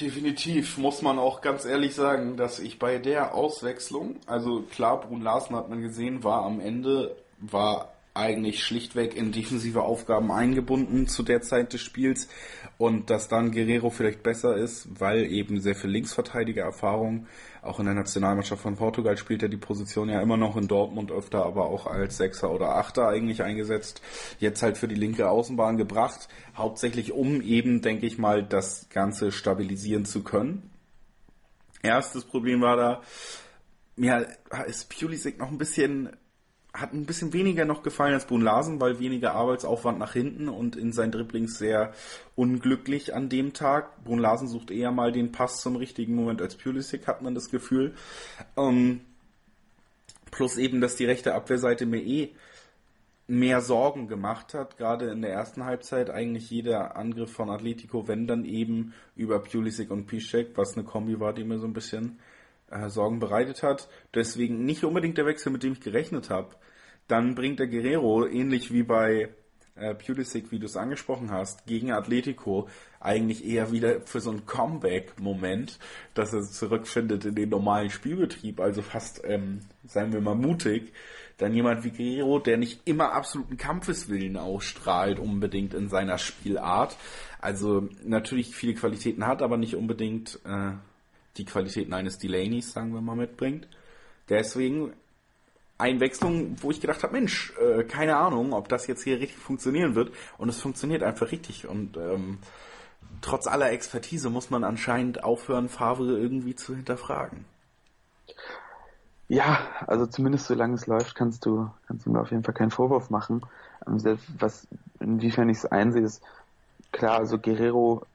Definitiv muss man auch ganz ehrlich sagen, dass ich bei der Auswechslung, also klar, Brun Larsen hat man gesehen, war am Ende, war eigentlich schlichtweg in defensive Aufgaben eingebunden zu der Zeit des Spiels. Und dass dann Guerrero vielleicht besser ist, weil eben sehr viel Linksverteidiger-Erfahrung, auch in der Nationalmannschaft von Portugal spielt er die Position ja immer noch in Dortmund öfter, aber auch als Sechser oder Achter eigentlich eingesetzt, jetzt halt für die linke Außenbahn gebracht, hauptsächlich um eben, denke ich mal, das Ganze stabilisieren zu können. Erstes Problem war da, ja, ist Pulisic noch ein bisschen hat ein bisschen weniger noch gefallen als Brun Larsen, weil weniger Arbeitsaufwand nach hinten und in seinen Dribblings sehr unglücklich an dem Tag. Brun Larsen sucht eher mal den Pass zum richtigen Moment als Pulisic, hat man das Gefühl. Ähm, plus eben, dass die rechte Abwehrseite mir eh mehr Sorgen gemacht hat, gerade in der ersten Halbzeit eigentlich jeder Angriff von Atletico, wenn dann eben über Pulisic und Piszek, was eine Kombi war, die mir so ein bisschen äh, Sorgen bereitet hat. Deswegen nicht unbedingt der Wechsel, mit dem ich gerechnet habe. Dann bringt der Guerrero, ähnlich wie bei äh, Pulisic, wie du es angesprochen hast, gegen Atletico eigentlich eher wieder für so einen Comeback-Moment, dass er zurückfindet in den normalen Spielbetrieb, also fast, ähm, seien wir mal mutig, dann jemand wie Guerrero, der nicht immer absoluten Kampfeswillen ausstrahlt, unbedingt in seiner Spielart, also natürlich viele Qualitäten hat, aber nicht unbedingt äh, die Qualitäten eines Delaneys, sagen wir mal, mitbringt. Deswegen Einwechslung, wo ich gedacht habe, Mensch, äh, keine Ahnung, ob das jetzt hier richtig funktionieren wird. Und es funktioniert einfach richtig. Und ähm, trotz aller Expertise muss man anscheinend aufhören, Favre irgendwie zu hinterfragen. Ja, also zumindest solange es läuft, kannst du, kannst du mir auf jeden Fall keinen Vorwurf machen. Ähm, selbst was, inwiefern ich es einsehe, ist klar, also Guerrero,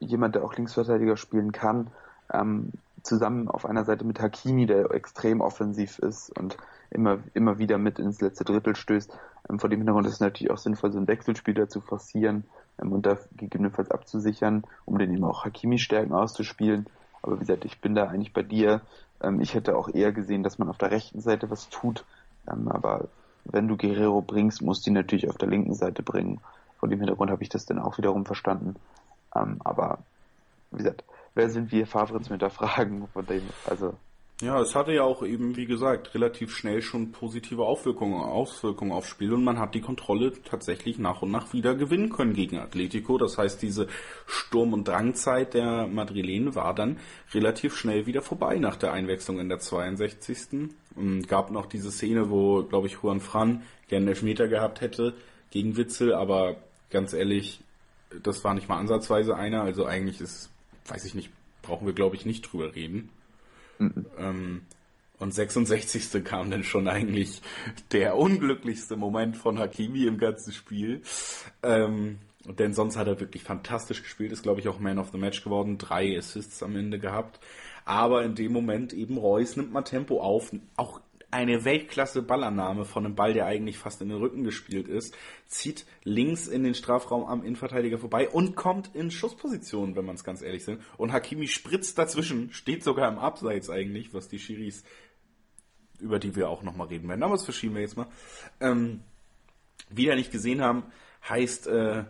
jemand, der auch Linksverteidiger spielen kann, ähm, zusammen auf einer Seite mit Hakimi, der extrem offensiv ist und immer, immer wieder mit ins letzte Drittel stößt. Ähm, vor dem Hintergrund ist es natürlich auch sinnvoll, so einen Wechselspieler zu forcieren ähm, und da gegebenenfalls abzusichern, um den eben auch Hakimi-Stärken auszuspielen. Aber wie gesagt, ich bin da eigentlich bei dir. Ähm, ich hätte auch eher gesehen, dass man auf der rechten Seite was tut. Ähm, aber wenn du Guerrero bringst, musst du ihn natürlich auf der linken Seite bringen. Vor dem Hintergrund habe ich das dann auch wiederum verstanden. Ähm, aber wie gesagt, wer sind wir, Favre zu hinterfragen? Von dem, also Ja, es hatte ja auch eben, wie gesagt, relativ schnell schon positive Auswirkungen, Auswirkungen aufs Spiel und man hat die Kontrolle tatsächlich nach und nach wieder gewinnen können gegen Atletico. Das heißt, diese Sturm- und Drangzeit der Madrilenen war dann relativ schnell wieder vorbei nach der Einwechslung in der 62. Und gab noch diese Szene, wo, glaube ich, Juan Fran gerne Elfmeter gehabt hätte gegen Witzel, aber ganz ehrlich, das war nicht mal ansatzweise einer. Also eigentlich ist, weiß ich nicht, brauchen wir, glaube ich, nicht drüber reden. Mhm. Ähm, und 66. kam dann schon eigentlich der unglücklichste Moment von Hakimi im ganzen Spiel. Ähm, denn sonst hat er wirklich fantastisch gespielt, ist glaube ich auch Man of the Match geworden, drei Assists am Ende gehabt. Aber in dem Moment eben Reus nimmt mal Tempo auf, auch eine Weltklasse Ballannahme von einem Ball, der eigentlich fast in den Rücken gespielt ist, zieht links in den Strafraum am Innenverteidiger vorbei und kommt in Schussposition, wenn man es ganz ehrlich sind. Und Hakimi spritzt dazwischen, steht sogar im Abseits eigentlich, was die Schiris, über die wir auch nochmal reden werden. Aber das verschieben wir jetzt mal. Ähm, wieder nicht gesehen haben, heißt äh,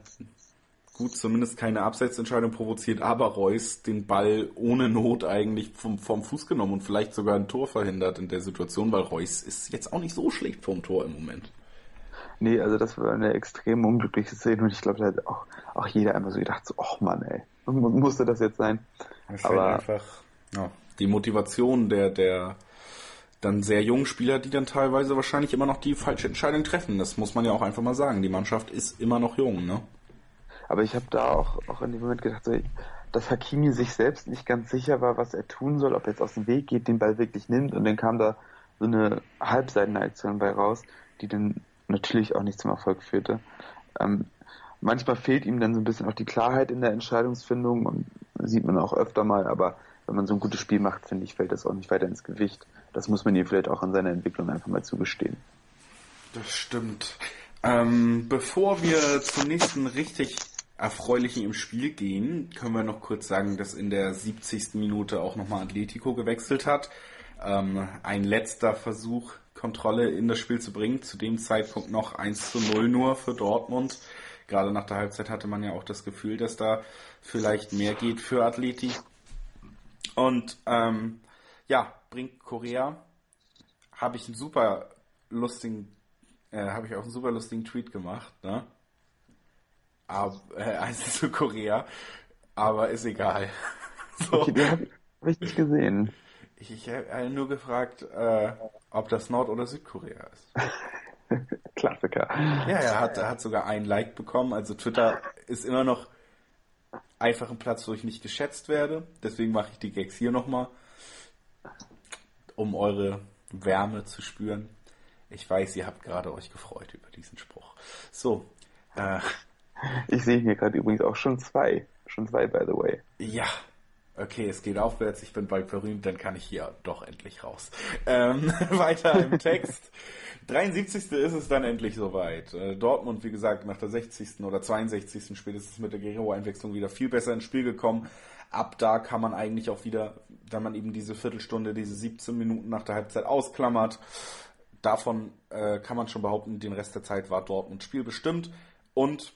gut, zumindest keine Abseitsentscheidung provoziert, aber Reus den Ball ohne Not eigentlich vom, vom Fuß genommen und vielleicht sogar ein Tor verhindert in der Situation, weil Reus ist jetzt auch nicht so schlecht vom Tor im Moment. Nee, also das war eine extrem unglückliche Szene und ich glaube, da hat auch, auch jeder einmal so gedacht, so, ach Mann, ey, musste das jetzt sein? Das aber einfach ja, die Motivation der, der dann sehr jungen Spieler, die dann teilweise wahrscheinlich immer noch die falsche Entscheidung treffen. Das muss man ja auch einfach mal sagen. Die Mannschaft ist immer noch jung, ne? Aber ich habe da auch, auch in dem Moment gedacht, so, dass Hakimi sich selbst nicht ganz sicher war, was er tun soll, ob er jetzt aus dem Weg geht, den Ball wirklich nimmt. Und dann kam da so eine Halbseitenaktion bei raus, die dann natürlich auch nicht zum Erfolg führte. Ähm, manchmal fehlt ihm dann so ein bisschen auch die Klarheit in der Entscheidungsfindung und sieht man auch öfter mal, aber wenn man so ein gutes Spiel macht, finde ich, fällt das auch nicht weiter ins Gewicht. Das muss man ihm vielleicht auch an seiner Entwicklung einfach mal zugestehen. Das stimmt. Ähm, bevor wir zum nächsten richtig Erfreulichen im Spiel gehen, können wir noch kurz sagen, dass in der 70. Minute auch nochmal Atletico gewechselt hat. Ähm, ein letzter Versuch, Kontrolle in das Spiel zu bringen. Zu dem Zeitpunkt noch 1 zu 0 nur für Dortmund. Gerade nach der Halbzeit hatte man ja auch das Gefühl, dass da vielleicht mehr geht für Atleti. Und ähm, ja, bringt Korea. Habe ich einen super lustigen, äh, habe ich auch einen super lustigen Tweet gemacht, ne? Äh, eins zu Korea, aber ist egal. so. Okay, den habe hab ich nicht gesehen. Ich, ich habe nur gefragt, äh, ob das Nord- oder Südkorea ist. Klassiker. Ja, er hat, er hat sogar ein Like bekommen. Also Twitter ist immer noch einfach ein Platz, wo ich nicht geschätzt werde. Deswegen mache ich die Gags hier nochmal, um eure Wärme zu spüren. Ich weiß, ihr habt gerade euch gefreut über diesen Spruch. So, äh, ich sehe hier gerade übrigens auch schon zwei. Schon zwei, by the way. Ja. Okay, es geht aufwärts, ich bin bald berühmt, dann kann ich hier doch endlich raus. Ähm, weiter im Text. 73. ist es dann endlich soweit. Äh, Dortmund, wie gesagt, nach der 60. oder 62. spätestens mit der Guerrero-Einwechslung wieder viel besser ins Spiel gekommen. Ab da kann man eigentlich auch wieder, da man eben diese Viertelstunde, diese 17 Minuten nach der Halbzeit ausklammert, davon äh, kann man schon behaupten, den Rest der Zeit war Dortmund spielbestimmt und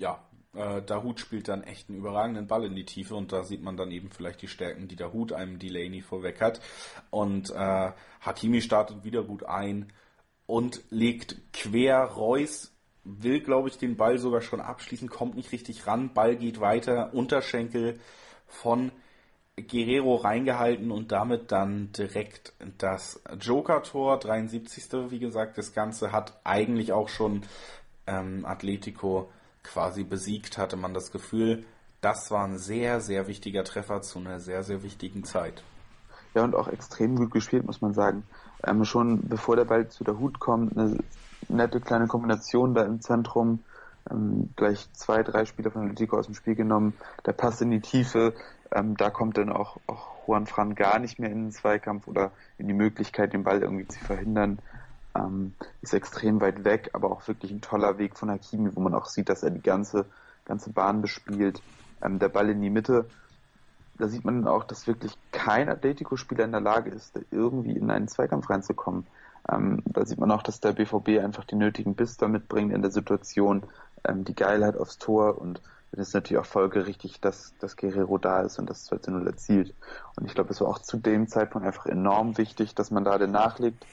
ja, äh, Dahut spielt dann echt einen überragenden Ball in die Tiefe und da sieht man dann eben vielleicht die Stärken, die Dahut einem Delaney vorweg hat. Und äh, Hakimi startet wieder gut ein und legt quer. Reus will, glaube ich, den Ball sogar schon abschließen, kommt nicht richtig ran. Ball geht weiter, Unterschenkel von Guerrero reingehalten und damit dann direkt das Joker-Tor, 73. Wie gesagt, das Ganze hat eigentlich auch schon ähm, Atletico quasi besiegt, hatte man das Gefühl, das war ein sehr, sehr wichtiger Treffer zu einer sehr, sehr wichtigen Zeit. Ja, und auch extrem gut gespielt, muss man sagen. Ähm, schon bevor der Ball zu der Hut kommt, eine nette kleine Kombination da im Zentrum. Ähm, gleich zwei, drei Spieler von Atletico aus dem Spiel genommen. Der Pass in die Tiefe. Ähm, da kommt dann auch, auch Juan Fran gar nicht mehr in den Zweikampf oder in die Möglichkeit, den Ball irgendwie zu verhindern. Ähm, ist extrem weit weg, aber auch wirklich ein toller Weg von Hakimi, wo man auch sieht, dass er die ganze, ganze Bahn bespielt. Ähm, der Ball in die Mitte, da sieht man auch, dass wirklich kein Atletico-Spieler in der Lage ist, irgendwie in einen Zweikampf reinzukommen. Ähm, da sieht man auch, dass der BVB einfach die nötigen Biss mitbringt in der Situation, ähm, die Geilheit aufs Tor und dann ist natürlich auch folgerichtig, dass, dass Guerrero da ist und das 2 zu 0 erzielt. Und ich glaube, es war auch zu dem Zeitpunkt einfach enorm wichtig, dass man da den nachlegt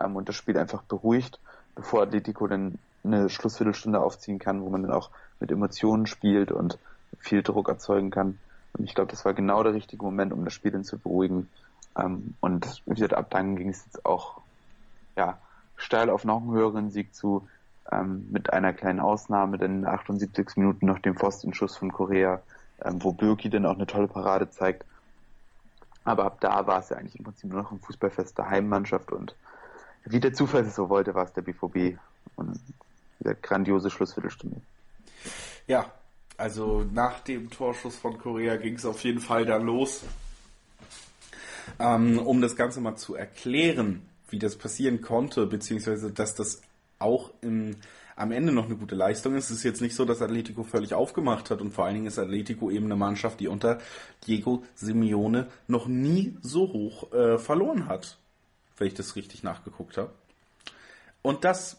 ähm, und das Spiel einfach beruhigt, bevor Atletico dann eine Schlussviertelstunde aufziehen kann, wo man dann auch mit Emotionen spielt und viel Druck erzeugen kann. Und ich glaube, das war genau der richtige Moment, um das Spiel dann zu beruhigen. Ähm, und wie gesagt, ab dann ging es jetzt auch ja, steil auf noch einen höheren Sieg zu, ähm, mit einer kleinen Ausnahme, denn in 78 Minuten noch dem Pfostenschuss von Korea, ähm, wo Birki dann auch eine tolle Parade zeigt. Aber ab da war es ja eigentlich im Prinzip nur noch ein Fußballfest der Heimmannschaft und wie der Zufall es so wollte, war es der BVB und dieser grandiose Schlussviertelstunde. Ja, also nach dem Torschuss von Korea ging es auf jeden Fall dann los. Ähm, um das Ganze mal zu erklären, wie das passieren konnte, beziehungsweise dass das auch im, am Ende noch eine gute Leistung ist. Es ist jetzt nicht so, dass Atletico völlig aufgemacht hat und vor allen Dingen ist Atletico eben eine Mannschaft, die unter Diego Simeone noch nie so hoch äh, verloren hat, wenn ich das richtig nachgeguckt habe. Und das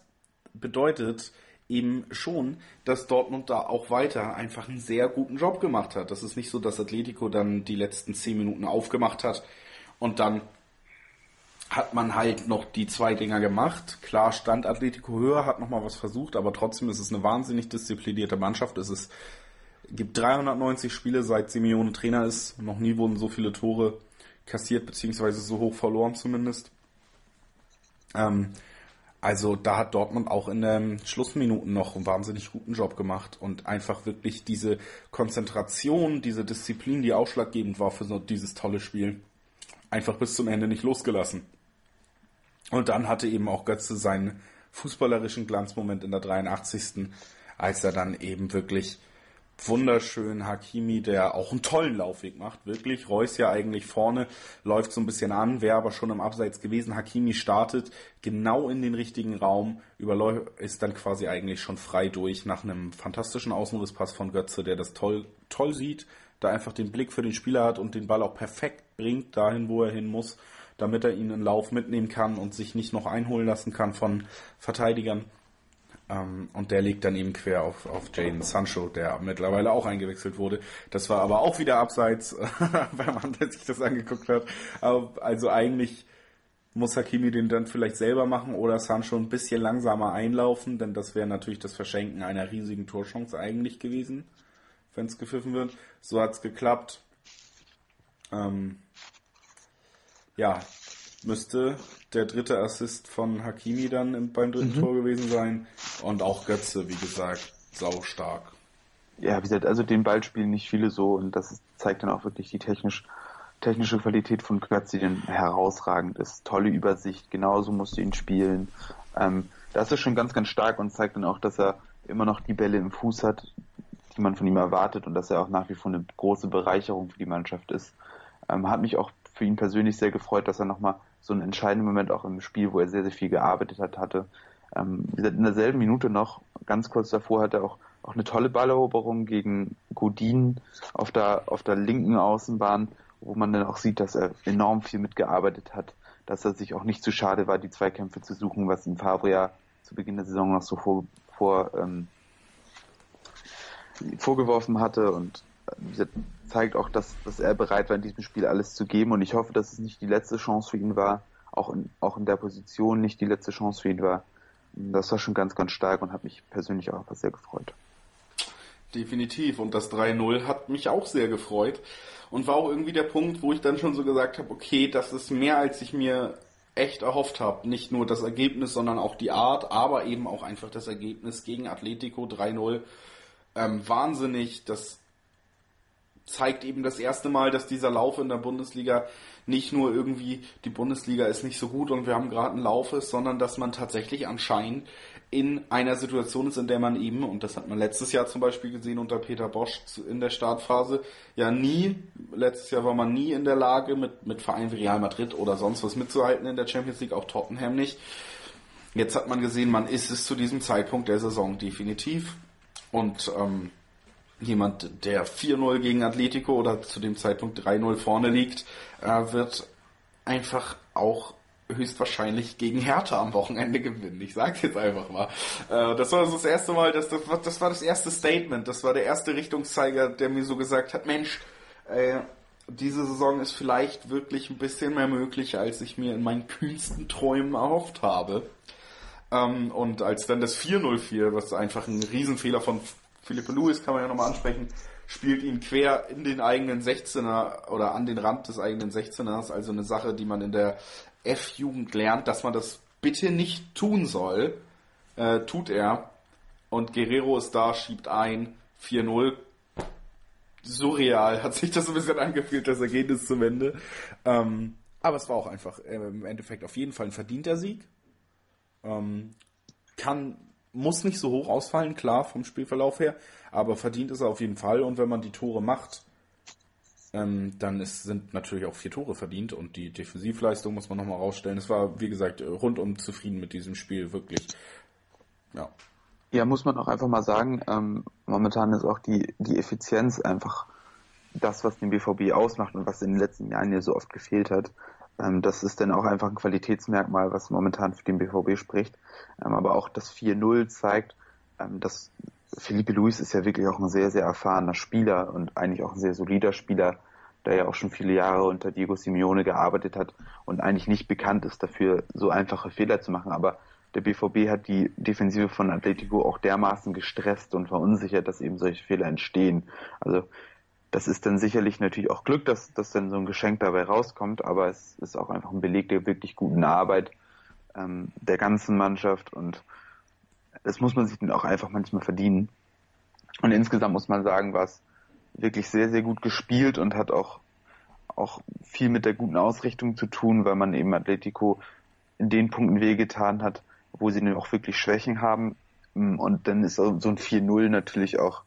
bedeutet eben schon, dass Dortmund da auch weiter einfach einen sehr guten Job gemacht hat. Das ist nicht so, dass Atletico dann die letzten zehn Minuten aufgemacht hat und dann hat man halt noch die zwei Dinger gemacht. Klar stand Atletico höher, hat nochmal was versucht, aber trotzdem ist es eine wahnsinnig disziplinierte Mannschaft. Es ist, gibt 390 Spiele, seit Simeone Trainer ist. Noch nie wurden so viele Tore kassiert, beziehungsweise so hoch verloren zumindest. Ähm, also da hat Dortmund auch in den Schlussminuten noch einen wahnsinnig guten Job gemacht und einfach wirklich diese Konzentration, diese Disziplin, die ausschlaggebend war für so dieses tolle Spiel, einfach bis zum Ende nicht losgelassen. Und dann hatte eben auch Götze seinen fußballerischen Glanzmoment in der 83. als er dann eben wirklich wunderschön Hakimi, der auch einen tollen Laufweg macht, wirklich. Reus ja eigentlich vorne, läuft so ein bisschen an, wäre aber schon im Abseits gewesen. Hakimi startet genau in den richtigen Raum, ist dann quasi eigentlich schon frei durch nach einem fantastischen Außenrisspass von Götze, der das toll, toll sieht, da einfach den Blick für den Spieler hat und den Ball auch perfekt bringt dahin, wo er hin muss damit er ihn in Lauf mitnehmen kann und sich nicht noch einholen lassen kann von Verteidigern. Ähm, und der liegt dann eben quer auf, auf Jaden Sancho, der mittlerweile auch eingewechselt wurde. Das war aber auch wieder abseits, wenn man sich das angeguckt hat. Also eigentlich muss Hakimi den dann vielleicht selber machen oder Sancho ein bisschen langsamer einlaufen, denn das wäre natürlich das Verschenken einer riesigen Torchance eigentlich gewesen, wenn es gepfiffen wird. So hat es geklappt. Ähm, ja, müsste der dritte Assist von Hakimi dann beim dritten mhm. Tor gewesen sein. Und auch Götze, wie gesagt, sau stark. Ja, wie gesagt, also den Ball spielen nicht viele so und das zeigt dann auch wirklich die technisch, technische Qualität von Götze, die dann herausragend ist. Tolle Übersicht, genauso musst du ihn spielen. Ähm, das ist schon ganz, ganz stark und zeigt dann auch, dass er immer noch die Bälle im Fuß hat, die man von ihm erwartet und dass er auch nach wie vor eine große Bereicherung für die Mannschaft ist. Ähm, hat mich auch für ihn persönlich sehr gefreut, dass er nochmal so einen entscheidenden Moment auch im Spiel, wo er sehr, sehr viel gearbeitet hat, hatte. Ähm, in derselben Minute noch, ganz kurz davor, hat er auch, auch eine tolle Balleroberung gegen Godin auf der, auf der linken Außenbahn, wo man dann auch sieht, dass er enorm viel mitgearbeitet hat, dass er sich auch nicht zu schade war, die Zweikämpfe zu suchen, was ihm Fabria zu Beginn der Saison noch so vor, vor ähm, vorgeworfen hatte und zeigt auch, dass, dass er bereit war, in diesem Spiel alles zu geben. Und ich hoffe, dass es nicht die letzte Chance für ihn war, auch in, auch in der Position nicht die letzte Chance für ihn war. Das war schon ganz, ganz stark und hat mich persönlich auch sehr gefreut. Definitiv. Und das 3-0 hat mich auch sehr gefreut. Und war auch irgendwie der Punkt, wo ich dann schon so gesagt habe, okay, das ist mehr, als ich mir echt erhofft habe. Nicht nur das Ergebnis, sondern auch die Art, aber eben auch einfach das Ergebnis gegen Atletico 3-0. Ähm, wahnsinnig. Das zeigt eben das erste Mal, dass dieser Lauf in der Bundesliga nicht nur irgendwie die Bundesliga ist nicht so gut und wir haben gerade einen Lauf ist, sondern dass man tatsächlich anscheinend in einer Situation ist, in der man eben, und das hat man letztes Jahr zum Beispiel gesehen unter Peter Bosch in der Startphase, ja nie, letztes Jahr war man nie in der Lage, mit, mit Vereinen wie Real Madrid oder sonst was mitzuhalten in der Champions League, auch Tottenham nicht. Jetzt hat man gesehen, man ist es zu diesem Zeitpunkt der Saison definitiv. Und ähm, jemand, der 4-0 gegen Atletico oder zu dem Zeitpunkt 3-0 vorne liegt, äh, wird einfach auch höchstwahrscheinlich gegen Hertha am Wochenende gewinnen. Ich sag's jetzt einfach mal. Äh, das war das erste Mal, das, das, war, das war das erste Statement, das war der erste Richtungszeiger, der mir so gesagt hat, Mensch, äh, diese Saison ist vielleicht wirklich ein bisschen mehr möglich, als ich mir in meinen kühnsten Träumen erhofft habe. Ähm, und als dann das 4-0-4, was einfach ein Riesenfehler von Philippe Lewis, kann man ja nochmal ansprechen, spielt ihn quer in den eigenen 16er oder an den Rand des eigenen 16ers. Also eine Sache, die man in der F-Jugend lernt, dass man das bitte nicht tun soll. Äh, tut er. Und Guerrero ist da, schiebt ein. 4-0. Surreal hat sich das ein bisschen angefühlt, das Ergebnis zum Ende. Ähm, aber es war auch einfach äh, im Endeffekt auf jeden Fall ein verdienter Sieg. Ähm, kann, muss nicht so hoch ausfallen, klar, vom Spielverlauf her, aber verdient ist er auf jeden Fall und wenn man die Tore macht, ähm, dann ist, sind natürlich auch vier Tore verdient und die Defensivleistung muss man nochmal rausstellen. Es war, wie gesagt, rundum zufrieden mit diesem Spiel, wirklich. Ja. Ja, muss man auch einfach mal sagen, ähm, momentan ist auch die, die Effizienz einfach das, was den BVB ausmacht und was in den letzten Jahren ja so oft gefehlt hat. Ähm, das ist dann auch einfach ein Qualitätsmerkmal, was momentan für den BVB spricht. Ähm, aber auch das 4-0 zeigt, ähm, dass Felipe Luis ist ja wirklich auch ein sehr, sehr erfahrener Spieler und eigentlich auch ein sehr solider Spieler, der ja auch schon viele Jahre unter Diego Simeone gearbeitet hat und eigentlich nicht bekannt ist dafür, so einfache Fehler zu machen. Aber der BVB hat die Defensive von Atletico auch dermaßen gestresst und verunsichert, dass eben solche Fehler entstehen. Also das ist dann sicherlich natürlich auch Glück, dass, dass dann so ein Geschenk dabei rauskommt, aber es ist auch einfach ein Beleg der wirklich guten Arbeit ähm, der ganzen Mannschaft und das muss man sich dann auch einfach manchmal verdienen. Und insgesamt muss man sagen, war es wirklich sehr, sehr gut gespielt und hat auch, auch viel mit der guten Ausrichtung zu tun, weil man eben Atletico in den Punkten wehgetan hat, wo sie auch wirklich Schwächen haben. Und dann ist so ein 4-0 natürlich auch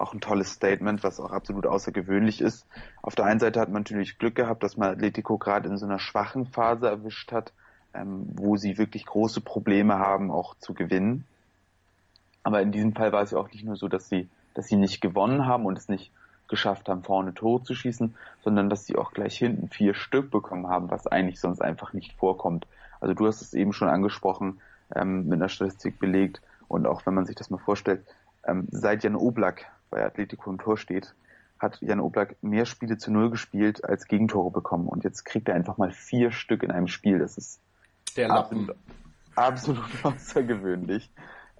auch ein tolles Statement, was auch absolut außergewöhnlich ist. Auf der einen Seite hat man natürlich Glück gehabt, dass man Atletico gerade in so einer schwachen Phase erwischt hat, ähm, wo sie wirklich große Probleme haben, auch zu gewinnen. Aber in diesem Fall war es ja auch nicht nur so, dass sie, dass sie nicht gewonnen haben und es nicht geschafft haben, vorne Tore zu schießen, sondern dass sie auch gleich hinten vier Stück bekommen haben, was eigentlich sonst einfach nicht vorkommt. Also du hast es eben schon angesprochen, ähm, mit einer Statistik belegt und auch wenn man sich das mal vorstellt, ähm, seit Jan Oblak bei Atletico im Tor steht, hat Jan Oblak mehr Spiele zu Null gespielt als Gegentore bekommen. Und jetzt kriegt er einfach mal vier Stück in einem Spiel. Das ist absolut, absolut außergewöhnlich.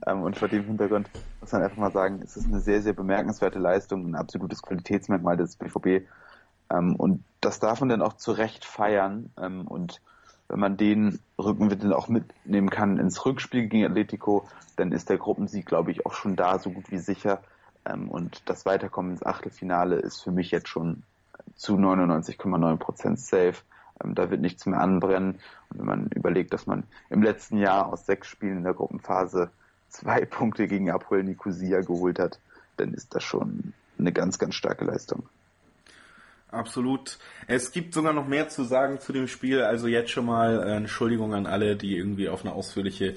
Ähm, und vor dem Hintergrund muss man einfach mal sagen, es ist eine sehr, sehr bemerkenswerte Leistung, ein absolutes Qualitätsmerkmal des BVB. Ähm, und das darf man dann auch zu Recht feiern. Ähm, und wenn man den Rückenwind dann auch mitnehmen kann ins Rückspiel gegen Atletico, dann ist der Gruppensieg, glaube ich, auch schon da so gut wie sicher. Ähm, und das Weiterkommen ins Achtelfinale ist für mich jetzt schon zu 99,9 Prozent safe. Ähm, da wird nichts mehr anbrennen. Und wenn man überlegt, dass man im letzten Jahr aus sechs Spielen in der Gruppenphase zwei Punkte gegen Apoel Nicosia geholt hat, dann ist das schon eine ganz, ganz starke Leistung. Absolut. Es gibt sogar noch mehr zu sagen zu dem Spiel. Also jetzt schon mal äh, Entschuldigung an alle, die irgendwie auf eine ausführliche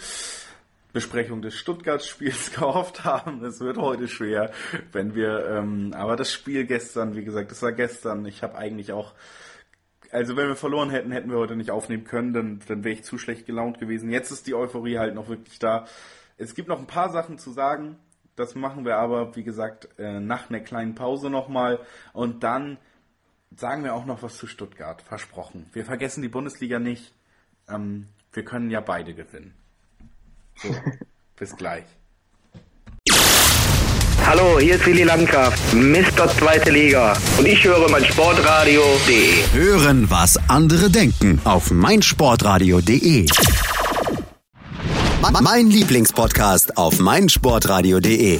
Besprechung des Stuttgart-Spiels gehofft haben. Es wird heute schwer, wenn wir, ähm, aber das Spiel gestern, wie gesagt, das war gestern. Ich habe eigentlich auch, also wenn wir verloren hätten, hätten wir heute nicht aufnehmen können, dann, dann wäre ich zu schlecht gelaunt gewesen. Jetzt ist die Euphorie halt noch wirklich da. Es gibt noch ein paar Sachen zu sagen. Das machen wir aber, wie gesagt, äh, nach einer kleinen Pause nochmal. Und dann sagen wir auch noch was zu Stuttgart. Versprochen. Wir vergessen die Bundesliga nicht. Ähm, wir können ja beide gewinnen. So, bis gleich. Hallo, hier ist Willi Landkraft, Mr. Zweite Liga. Und ich höre mein Sportradio.de. Hören, was andere denken auf meinsportradio.de. Mein Lieblingspodcast auf meinsportradio.de.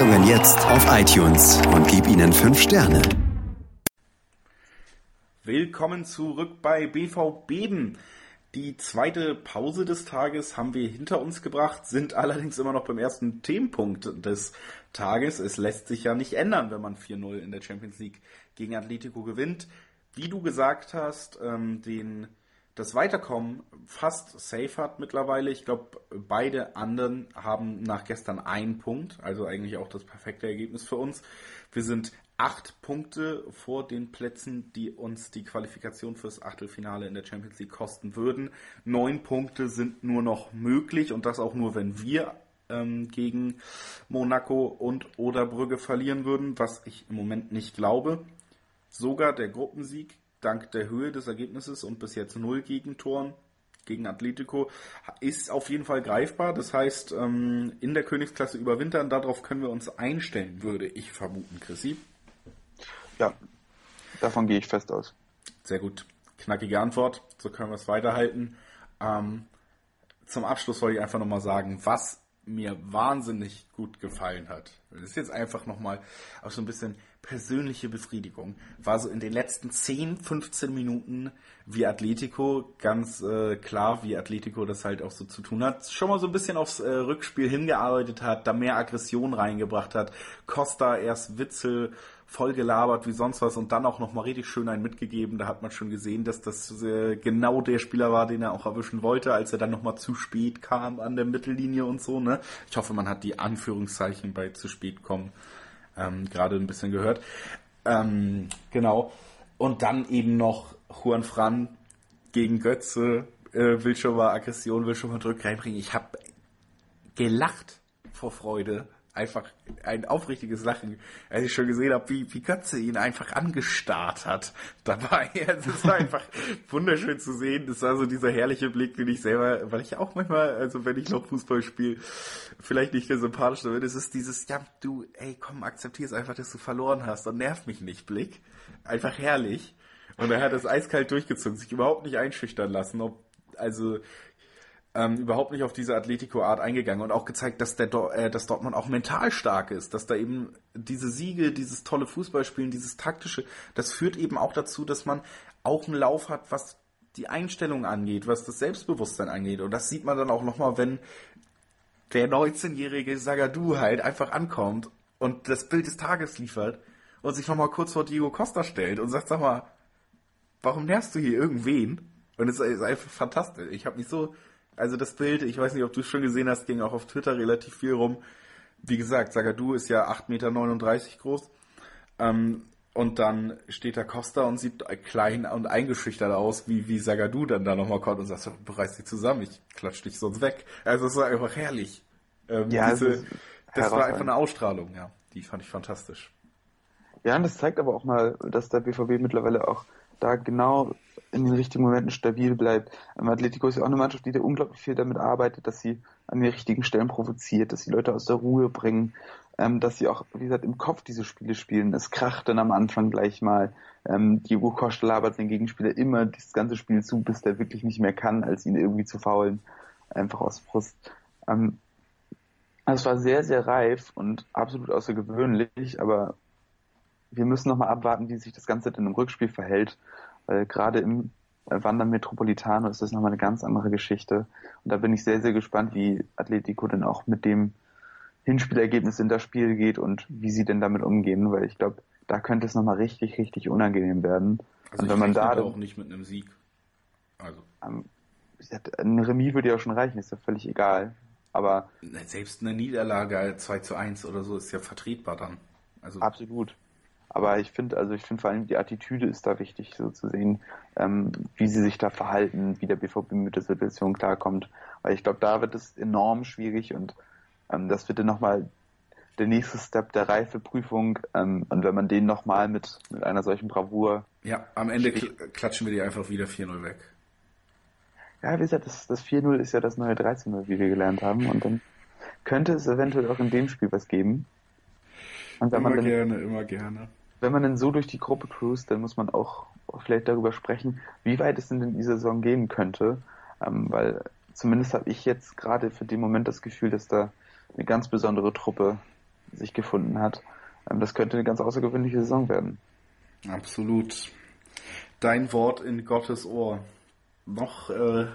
Sendungen jetzt auf iTunes und gib ihnen fünf Sterne. Willkommen zurück bei BV Beben. Die zweite Pause des Tages haben wir hinter uns gebracht, sind allerdings immer noch beim ersten Themenpunkt des Tages. Es lässt sich ja nicht ändern, wenn man 4-0 in der Champions League gegen Atletico gewinnt. Wie du gesagt hast, ähm, den, das Weiterkommen fast safe hat mittlerweile. Ich glaube, beide anderen haben nach gestern einen Punkt, also eigentlich auch das perfekte Ergebnis für uns. Wir sind acht Punkte vor den Plätzen, die uns die Qualifikation fürs Achtelfinale in der Champions League kosten würden. Neun Punkte sind nur noch möglich und das auch nur, wenn wir ähm, gegen Monaco und oder Brügge verlieren würden, was ich im Moment nicht glaube. Sogar der Gruppensieg dank der Höhe des Ergebnisses und bis jetzt null Gegentoren gegen Atletico ist auf jeden Fall greifbar. Das heißt, ähm, in der Königsklasse überwintern, darauf können wir uns einstellen, würde ich vermuten, Chrissy. Ja, davon gehe ich fest aus. Sehr gut. Knackige Antwort. So können wir es weiterhalten. Ähm, zum Abschluss wollte ich einfach nochmal sagen, was mir wahnsinnig gut gefallen hat. Das ist jetzt einfach nochmal auch so ein bisschen persönliche Befriedigung. War so in den letzten 10, 15 Minuten wie Atletico, ganz äh, klar, wie Atletico das halt auch so zu tun hat, schon mal so ein bisschen aufs äh, Rückspiel hingearbeitet hat, da mehr Aggression reingebracht hat. Costa erst Witzel voll gelabert wie sonst was und dann auch nochmal richtig schön einen mitgegeben. Da hat man schon gesehen, dass das äh, genau der Spieler war, den er auch erwischen wollte, als er dann nochmal zu spät kam an der Mittellinie und so. Ne? Ich hoffe, man hat die Anführungszeichen bei zu spät kommen ähm, gerade ein bisschen gehört. Ähm, genau. Und dann eben noch Juan Fran gegen Götze, äh, will schon mal Aggression, will schon mal Druck reinbringen. Ich habe gelacht vor Freude einfach ein aufrichtiges Lachen, als ich schon gesehen habe, wie, wie Götze ihn einfach angestarrt hat dabei. Es ist einfach wunderschön zu sehen. Das war so dieser herrliche Blick, den ich selber, weil ich auch manchmal, also wenn ich noch Fußball spiele, vielleicht nicht der sympathischste bin. Es ist dieses, ja, du, ey, komm, akzeptier es einfach, dass du verloren hast und nerv mich nicht, Blick. Einfach herrlich. Und er hat es eiskalt durchgezogen, sich überhaupt nicht einschüchtern lassen. Ob, also ähm, überhaupt nicht auf diese Atletico-Art eingegangen und auch gezeigt, dass, der Do äh, dass Dortmund auch mental stark ist, dass da eben diese Siege, dieses tolle Fußballspielen, dieses taktische, das führt eben auch dazu, dass man auch einen Lauf hat, was die Einstellung angeht, was das Selbstbewusstsein angeht. Und das sieht man dann auch nochmal, wenn der 19-jährige Sagadu halt einfach ankommt und das Bild des Tages liefert und sich nochmal kurz vor Diego Costa stellt und sagt, sag mal, warum nervst du hier irgendwen? Und es ist einfach fantastisch. Ich habe mich so also das Bild, ich weiß nicht, ob du es schon gesehen hast, ging auch auf Twitter relativ viel rum. Wie gesagt, Sagadu ist ja 8,39 Meter groß. Ähm, und dann steht da Costa und sieht klein und eingeschüchtert aus, wie, wie Sagadu dann da nochmal kommt und sagt, so, bereiß dich zusammen, ich klatsch dich sonst weg. Also es war einfach herrlich. Ähm, ja, diese, das war einfach eine Ausstrahlung, ja. Die fand ich fantastisch. Ja, und das zeigt aber auch mal, dass der BVB mittlerweile auch da genau in den richtigen Momenten stabil bleibt. Ähm, Atletico ist ja auch eine Mannschaft, die da unglaublich viel damit arbeitet, dass sie an den richtigen Stellen provoziert, dass sie Leute aus der Ruhe bringen, ähm, dass sie auch, wie gesagt, im Kopf diese Spiele spielen. Es kracht dann am Anfang gleich mal. Ähm, Diego Costa labert den Gegenspieler immer das ganze Spiel zu, bis der wirklich nicht mehr kann, als ihn irgendwie zu faulen. Einfach aus Frust. Ähm, es war sehr, sehr reif und absolut außergewöhnlich, aber wir müssen nochmal abwarten, wie sich das Ganze denn im Rückspiel verhält. Weil gerade im Wander Metropolitano ist das nochmal eine ganz andere Geschichte. Und da bin ich sehr, sehr gespannt, wie Atletico denn auch mit dem Hinspielergebnis in das Spiel geht und wie sie denn damit umgehen, weil ich glaube, da könnte es nochmal richtig, richtig unangenehm werden. Also und wenn man da auch nicht mit einem Sieg. Also. Ähm, ein Remis würde ja auch schon reichen, ist ja völlig egal. Aber. Selbst eine Niederlage 2 zu 1 oder so ist ja vertretbar dann. Also. Absolut. Aber ich finde, also ich finde vor allem die Attitüde ist da wichtig, so zu sehen, ähm, wie sie sich da verhalten, wie der BVB mit der Situation klarkommt. Weil ich glaube, da wird es enorm schwierig und ähm, das wird dann nochmal der nächste Step der Reifeprüfung. Ähm, und wenn man den nochmal mit, mit einer solchen Bravour. Ja, am Ende kl klatschen wir die einfach wieder 4-0 weg. Ja, wie gesagt, das, das 4-0 ist ja das neue 13-0, wie wir gelernt haben. Und dann könnte es eventuell auch in dem Spiel was geben. Immer dann, gerne, immer gerne wenn man denn so durch die Gruppe cruist, dann muss man auch vielleicht darüber sprechen, wie weit es denn in dieser Saison gehen könnte. Ähm, weil zumindest habe ich jetzt gerade für den Moment das Gefühl, dass da eine ganz besondere Truppe sich gefunden hat. Ähm, das könnte eine ganz außergewöhnliche Saison werden. Absolut. Dein Wort in Gottes Ohr. Noch äh,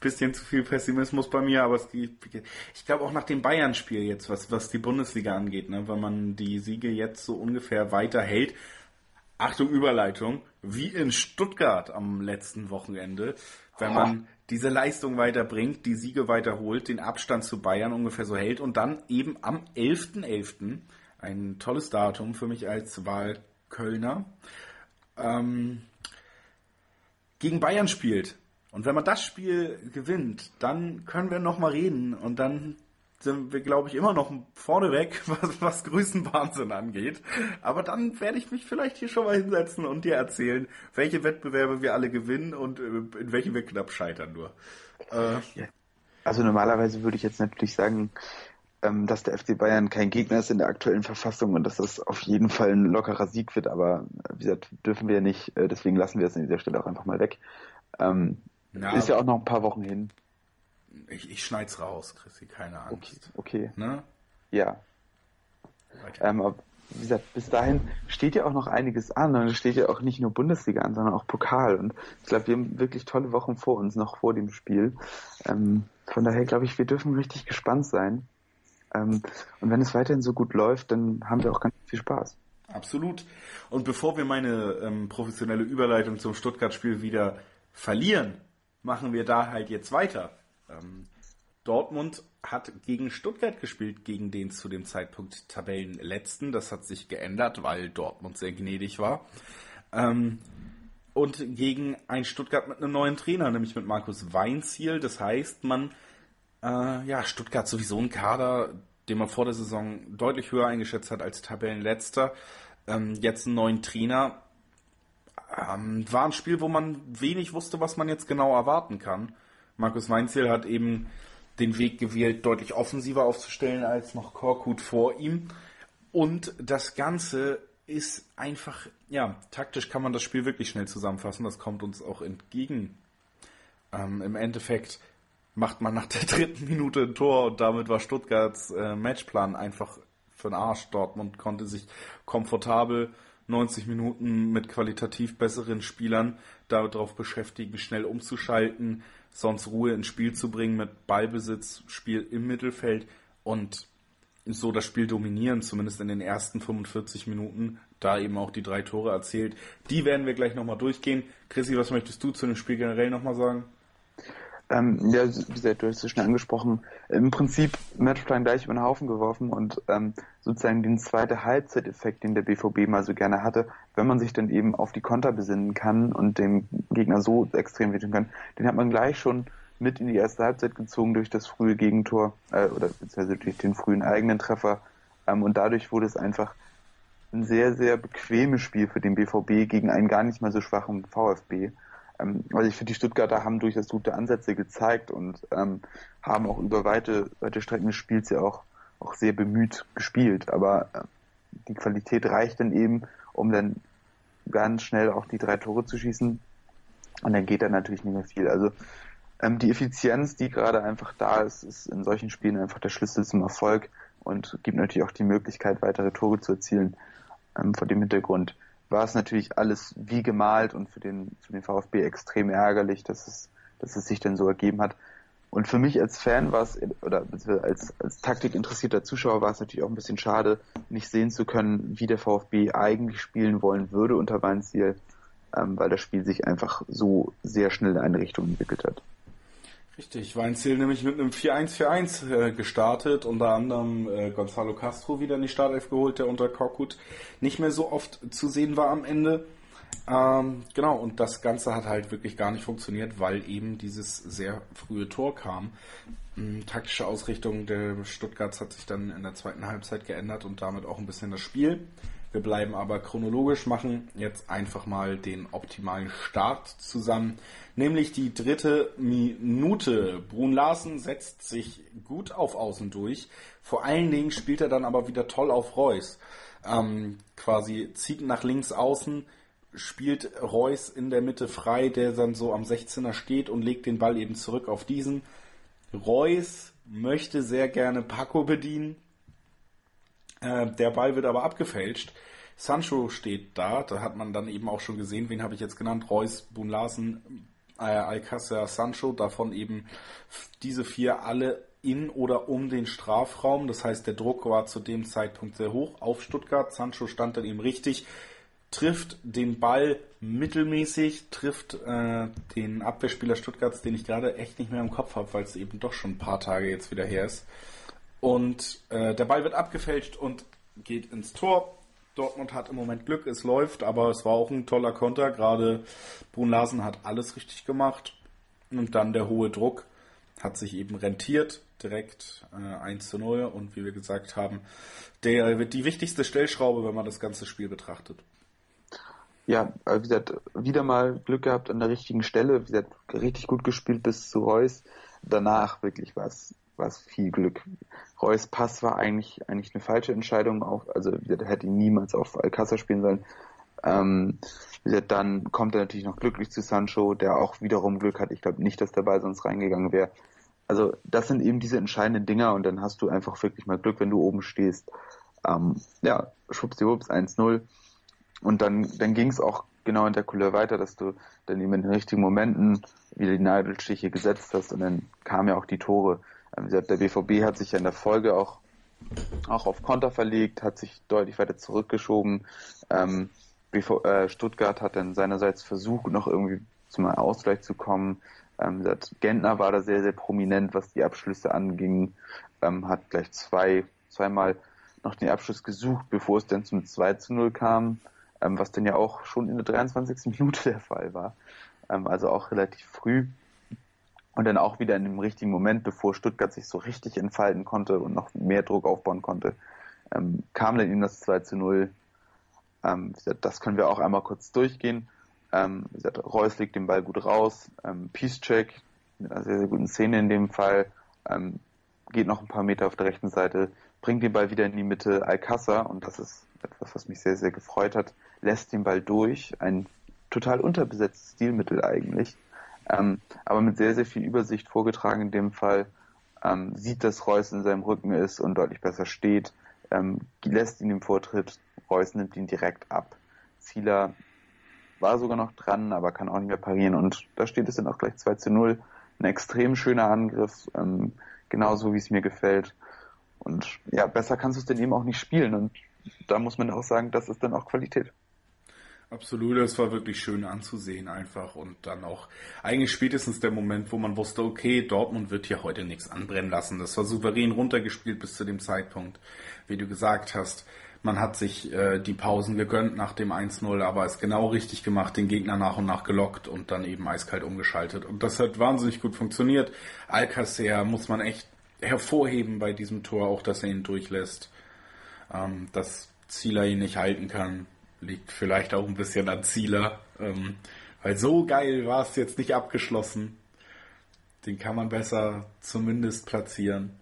bisschen zu viel Pessimismus bei mir, aber es, ich glaube auch nach dem Bayern-Spiel jetzt, was, was die Bundesliga angeht, ne, wenn man die Siege jetzt so ungefähr weiterhält, Achtung Überleitung, wie in Stuttgart am letzten Wochenende, wenn man diese Leistung weiterbringt, die Siege weiterholt, den Abstand zu Bayern ungefähr so hält und dann eben am 11.11., .11., ein tolles Datum für mich als Wahlkölner, ähm, gegen Bayern spielt. Und wenn man das Spiel gewinnt, dann können wir nochmal reden und dann sind wir, glaube ich, immer noch vorneweg, was, was Größenwahnsinn angeht. Aber dann werde ich mich vielleicht hier schon mal hinsetzen und dir erzählen, welche Wettbewerbe wir alle gewinnen und äh, in welchen wir knapp scheitern nur. Äh, also normalerweise würde ich jetzt natürlich sagen, ähm, dass der FC Bayern kein Gegner ist in der aktuellen Verfassung und dass das auf jeden Fall ein lockerer Sieg wird, aber wie gesagt, dürfen wir nicht, äh, deswegen lassen wir es an dieser Stelle auch einfach mal weg. Ähm, ja, ist ja auch noch ein paar Wochen hin. Ich, ich schneid's raus, Chrissy, keine Angst. Okay. okay. Ne? Ja. Ähm, wie gesagt, bis dahin steht ja auch noch einiges an und es steht ja auch nicht nur Bundesliga an, sondern auch Pokal. Und ich glaube, wir haben wirklich tolle Wochen vor uns, noch vor dem Spiel. Ähm, von daher glaube ich, wir dürfen richtig gespannt sein. Ähm, und wenn es weiterhin so gut läuft, dann haben wir auch ganz viel Spaß. Absolut. Und bevor wir meine ähm, professionelle Überleitung zum Stuttgart-Spiel wieder verlieren, machen wir da halt jetzt weiter. Ähm, Dortmund hat gegen Stuttgart gespielt, gegen den zu dem Zeitpunkt Tabellenletzten. Das hat sich geändert, weil Dortmund sehr gnädig war. Ähm, und gegen ein Stuttgart mit einem neuen Trainer, nämlich mit Markus Weinziel. Das heißt, man, äh, ja, Stuttgart sowieso ein Kader, den man vor der Saison deutlich höher eingeschätzt hat als Tabellenletzter. Ähm, jetzt einen neuen Trainer. Ähm, war ein Spiel, wo man wenig wusste, was man jetzt genau erwarten kann. Markus Weinziel hat eben den Weg gewählt, deutlich offensiver aufzustellen als noch Korkut vor ihm. Und das Ganze ist einfach, ja, taktisch kann man das Spiel wirklich schnell zusammenfassen. Das kommt uns auch entgegen. Ähm, Im Endeffekt macht man nach der dritten Minute ein Tor und damit war Stuttgarts äh, Matchplan einfach für den Arsch. Dortmund konnte sich komfortabel 90 Minuten mit qualitativ besseren Spielern darauf beschäftigen, schnell umzuschalten, sonst Ruhe ins Spiel zu bringen mit Ballbesitz, Spiel im Mittelfeld und so das Spiel dominieren, zumindest in den ersten 45 Minuten, da eben auch die drei Tore erzählt. Die werden wir gleich nochmal durchgehen. Chrissy, was möchtest du zu dem Spiel generell nochmal sagen? Ähm, ja, wie gesagt, du hast es schon angesprochen, im Prinzip Matchplan gleich über den Haufen geworfen und ähm, sozusagen den zweiten Halbzeiteffekt, den der BVB mal so gerne hatte, wenn man sich dann eben auf die Konter besinnen kann und dem Gegner so extrem wehtun kann, den hat man gleich schon mit in die erste Halbzeit gezogen durch das frühe Gegentor äh, oder beziehungsweise durch den frühen eigenen Treffer ähm, und dadurch wurde es einfach ein sehr, sehr bequemes Spiel für den BVB gegen einen gar nicht mal so schwachen VfB. Ähm, also ich finde, die Stuttgarter haben durchaus gute Ansätze gezeigt und ähm, haben auch über weite, weite Strecken des Spiels ja auch, auch sehr bemüht gespielt. Aber äh, die Qualität reicht dann eben, um dann ganz schnell auch die drei Tore zu schießen. Und dann geht da natürlich nicht mehr viel. Also ähm, die Effizienz, die gerade einfach da ist, ist in solchen Spielen einfach der Schlüssel zum Erfolg und gibt natürlich auch die Möglichkeit, weitere Tore zu erzielen. Ähm, vor dem Hintergrund war es natürlich alles wie gemalt und für den, für den VfB extrem ärgerlich, dass es, dass es sich dann so ergeben hat. Und für mich als Fan war es, oder als, als taktikinteressierter Zuschauer war es natürlich auch ein bisschen schade, nicht sehen zu können, wie der VfB eigentlich spielen wollen würde unter Weinziel, ähm, weil das Spiel sich einfach so sehr schnell in eine Richtung entwickelt hat. Richtig, Weinziel nämlich mit einem 4-1-4-1 äh, gestartet, unter anderem äh, Gonzalo Castro wieder in die Startelf geholt, der unter Korkut nicht mehr so oft zu sehen war am Ende. Ähm, genau, und das Ganze hat halt wirklich gar nicht funktioniert, weil eben dieses sehr frühe Tor kam. Ähm, taktische Ausrichtung der Stuttgarts hat sich dann in der zweiten Halbzeit geändert und damit auch ein bisschen das Spiel. Wir bleiben aber chronologisch, machen jetzt einfach mal den optimalen Start zusammen, nämlich die dritte Minute. Brun Larsen setzt sich gut auf Außen durch. Vor allen Dingen spielt er dann aber wieder toll auf Reus. Ähm, quasi zieht nach links außen, spielt Reus in der Mitte frei, der dann so am 16er steht und legt den Ball eben zurück auf diesen. Reus möchte sehr gerne Paco bedienen, äh, der Ball wird aber abgefälscht. Sancho steht da, da hat man dann eben auch schon gesehen, wen habe ich jetzt genannt, Reus, Boon Larsen, äh, Alcácer, Sancho, davon eben diese vier alle in oder um den Strafraum. Das heißt, der Druck war zu dem Zeitpunkt sehr hoch auf Stuttgart. Sancho stand dann eben richtig, trifft den Ball mittelmäßig, trifft äh, den Abwehrspieler Stuttgarts, den ich gerade echt nicht mehr im Kopf habe, weil es eben doch schon ein paar Tage jetzt wieder her ist. Und äh, der Ball wird abgefälscht und geht ins Tor. Dortmund hat im Moment Glück, es läuft, aber es war auch ein toller Konter. Gerade Brun Larsen hat alles richtig gemacht. Und dann der hohe Druck hat sich eben rentiert. Direkt äh, 1 zu 0. Und wie wir gesagt haben, der wird die wichtigste Stellschraube, wenn man das ganze Spiel betrachtet. Ja, wie gesagt, wieder mal Glück gehabt an der richtigen Stelle. Wie gesagt, richtig gut gespielt bis zu Reus. Danach wirklich was war es viel Glück. Reus Pass war eigentlich, eigentlich eine falsche Entscheidung, auch, also der hätte ihn niemals auf Alcázar spielen sollen. Ähm, dann kommt er natürlich noch glücklich zu Sancho, der auch wiederum Glück hat. Ich glaube nicht, dass der Ball sonst reingegangen wäre. Also das sind eben diese entscheidenden Dinger und dann hast du einfach wirklich mal Glück, wenn du oben stehst. Ähm, ja, schwuppsdiwupps 1-0. Und dann, dann ging es auch genau in der Couleur weiter, dass du dann eben in den richtigen Momenten wieder die Nadelstiche gesetzt hast und dann kamen ja auch die Tore. Ähm, der BVB hat sich ja in der Folge auch, auch auf Konter verlegt, hat sich deutlich weiter zurückgeschoben. Ähm, äh, Stuttgart hat dann seinerseits versucht, noch irgendwie zum Ausgleich zu kommen. Ähm, Gentner war da sehr, sehr prominent, was die Abschlüsse anging, hat gleich zwei, zweimal noch den Abschluss gesucht, bevor es dann zum 2 zu 0 kam, was dann ja auch schon in der 23. Minute der Fall war. Also auch relativ früh. Und dann auch wieder in dem richtigen Moment, bevor Stuttgart sich so richtig entfalten konnte und noch mehr Druck aufbauen konnte, ähm, kam dann ihm das 2 zu 0. Ähm, das können wir auch einmal kurz durchgehen. Ähm, gesagt, Reus legt den Ball gut raus. Ähm, Peace-Check mit einer sehr, sehr guten Szene in dem Fall. Ähm, geht noch ein paar Meter auf der rechten Seite, bringt den Ball wieder in die Mitte. Alcázar, und das ist etwas, was mich sehr, sehr gefreut hat, lässt den Ball durch. Ein total unterbesetztes Stilmittel eigentlich ähm, aber mit sehr, sehr viel Übersicht vorgetragen in dem Fall. Ähm, sieht, dass Reus in seinem Rücken ist und deutlich besser steht, ähm, lässt ihn im Vortritt, Reus nimmt ihn direkt ab. Zieler war sogar noch dran, aber kann auch nicht mehr parieren und da steht es dann auch gleich 2 zu 0. Ein extrem schöner Angriff, ähm, genauso wie es mir gefällt. Und ja, besser kannst du es denn eben auch nicht spielen und da muss man auch sagen, das ist dann auch Qualität. Absolut, es war wirklich schön anzusehen einfach und dann auch eigentlich spätestens der Moment, wo man wusste, okay, Dortmund wird hier heute nichts anbrennen lassen. Das war souverän runtergespielt bis zu dem Zeitpunkt, wie du gesagt hast. Man hat sich äh, die Pausen gegönnt nach dem 1-0, aber es genau richtig gemacht, den Gegner nach und nach gelockt und dann eben eiskalt umgeschaltet. Und das hat wahnsinnig gut funktioniert. Alcacer muss man echt hervorheben bei diesem Tor, auch dass er ihn durchlässt, ähm, dass Zieler ihn nicht halten kann Liegt vielleicht auch ein bisschen an Zieler. Ähm, weil so geil war es jetzt nicht abgeschlossen. Den kann man besser zumindest platzieren.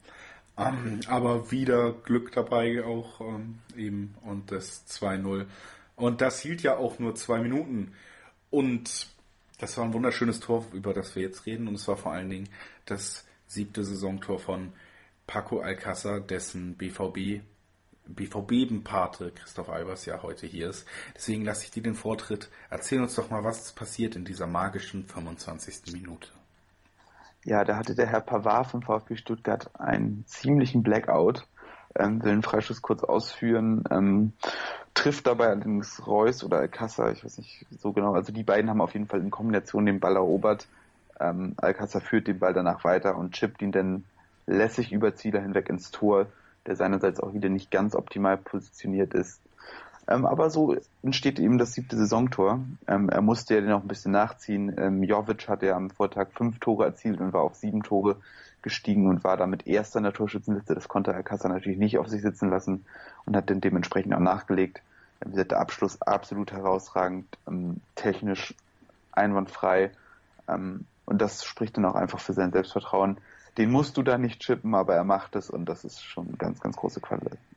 Ähm, aber wieder Glück dabei auch ähm, eben und das 2-0. Und das hielt ja auch nur zwei Minuten. Und das war ein wunderschönes Tor, über das wir jetzt reden. Und es war vor allen Dingen das siebte Saisontor von Paco Alcázar, dessen BVB BVB-Pate Christoph Albers ja heute hier ist. Deswegen lasse ich dir den Vortritt. Erzähl uns doch mal, was passiert in dieser magischen 25. Minute. Ja, da hatte der Herr Pavard vom VfB Stuttgart einen ziemlichen Blackout, ähm, will einen Freischuss kurz ausführen, ähm, trifft dabei allerdings Reus oder Alcázar, ich weiß nicht so genau, also die beiden haben auf jeden Fall in Kombination den Ball erobert. Ähm, Alcázar führt den Ball danach weiter und chippt ihn dann lässig über Zieler hinweg ins Tor der seinerseits auch wieder nicht ganz optimal positioniert ist. Ähm, aber so entsteht eben das siebte Saisontor. Ähm, er musste ja noch ein bisschen nachziehen. Ähm, Jovic hat ja am Vortag fünf Tore erzielt und war auf sieben Tore gestiegen und war damit erster in der Torschützenliste. Das konnte Alcázar natürlich nicht auf sich sitzen lassen und hat dann dementsprechend auch nachgelegt. Ähm, der Abschluss absolut herausragend, ähm, technisch einwandfrei. Ähm, und das spricht dann auch einfach für sein Selbstvertrauen den musst du da nicht chippen, aber er macht es und das ist schon ganz, ganz große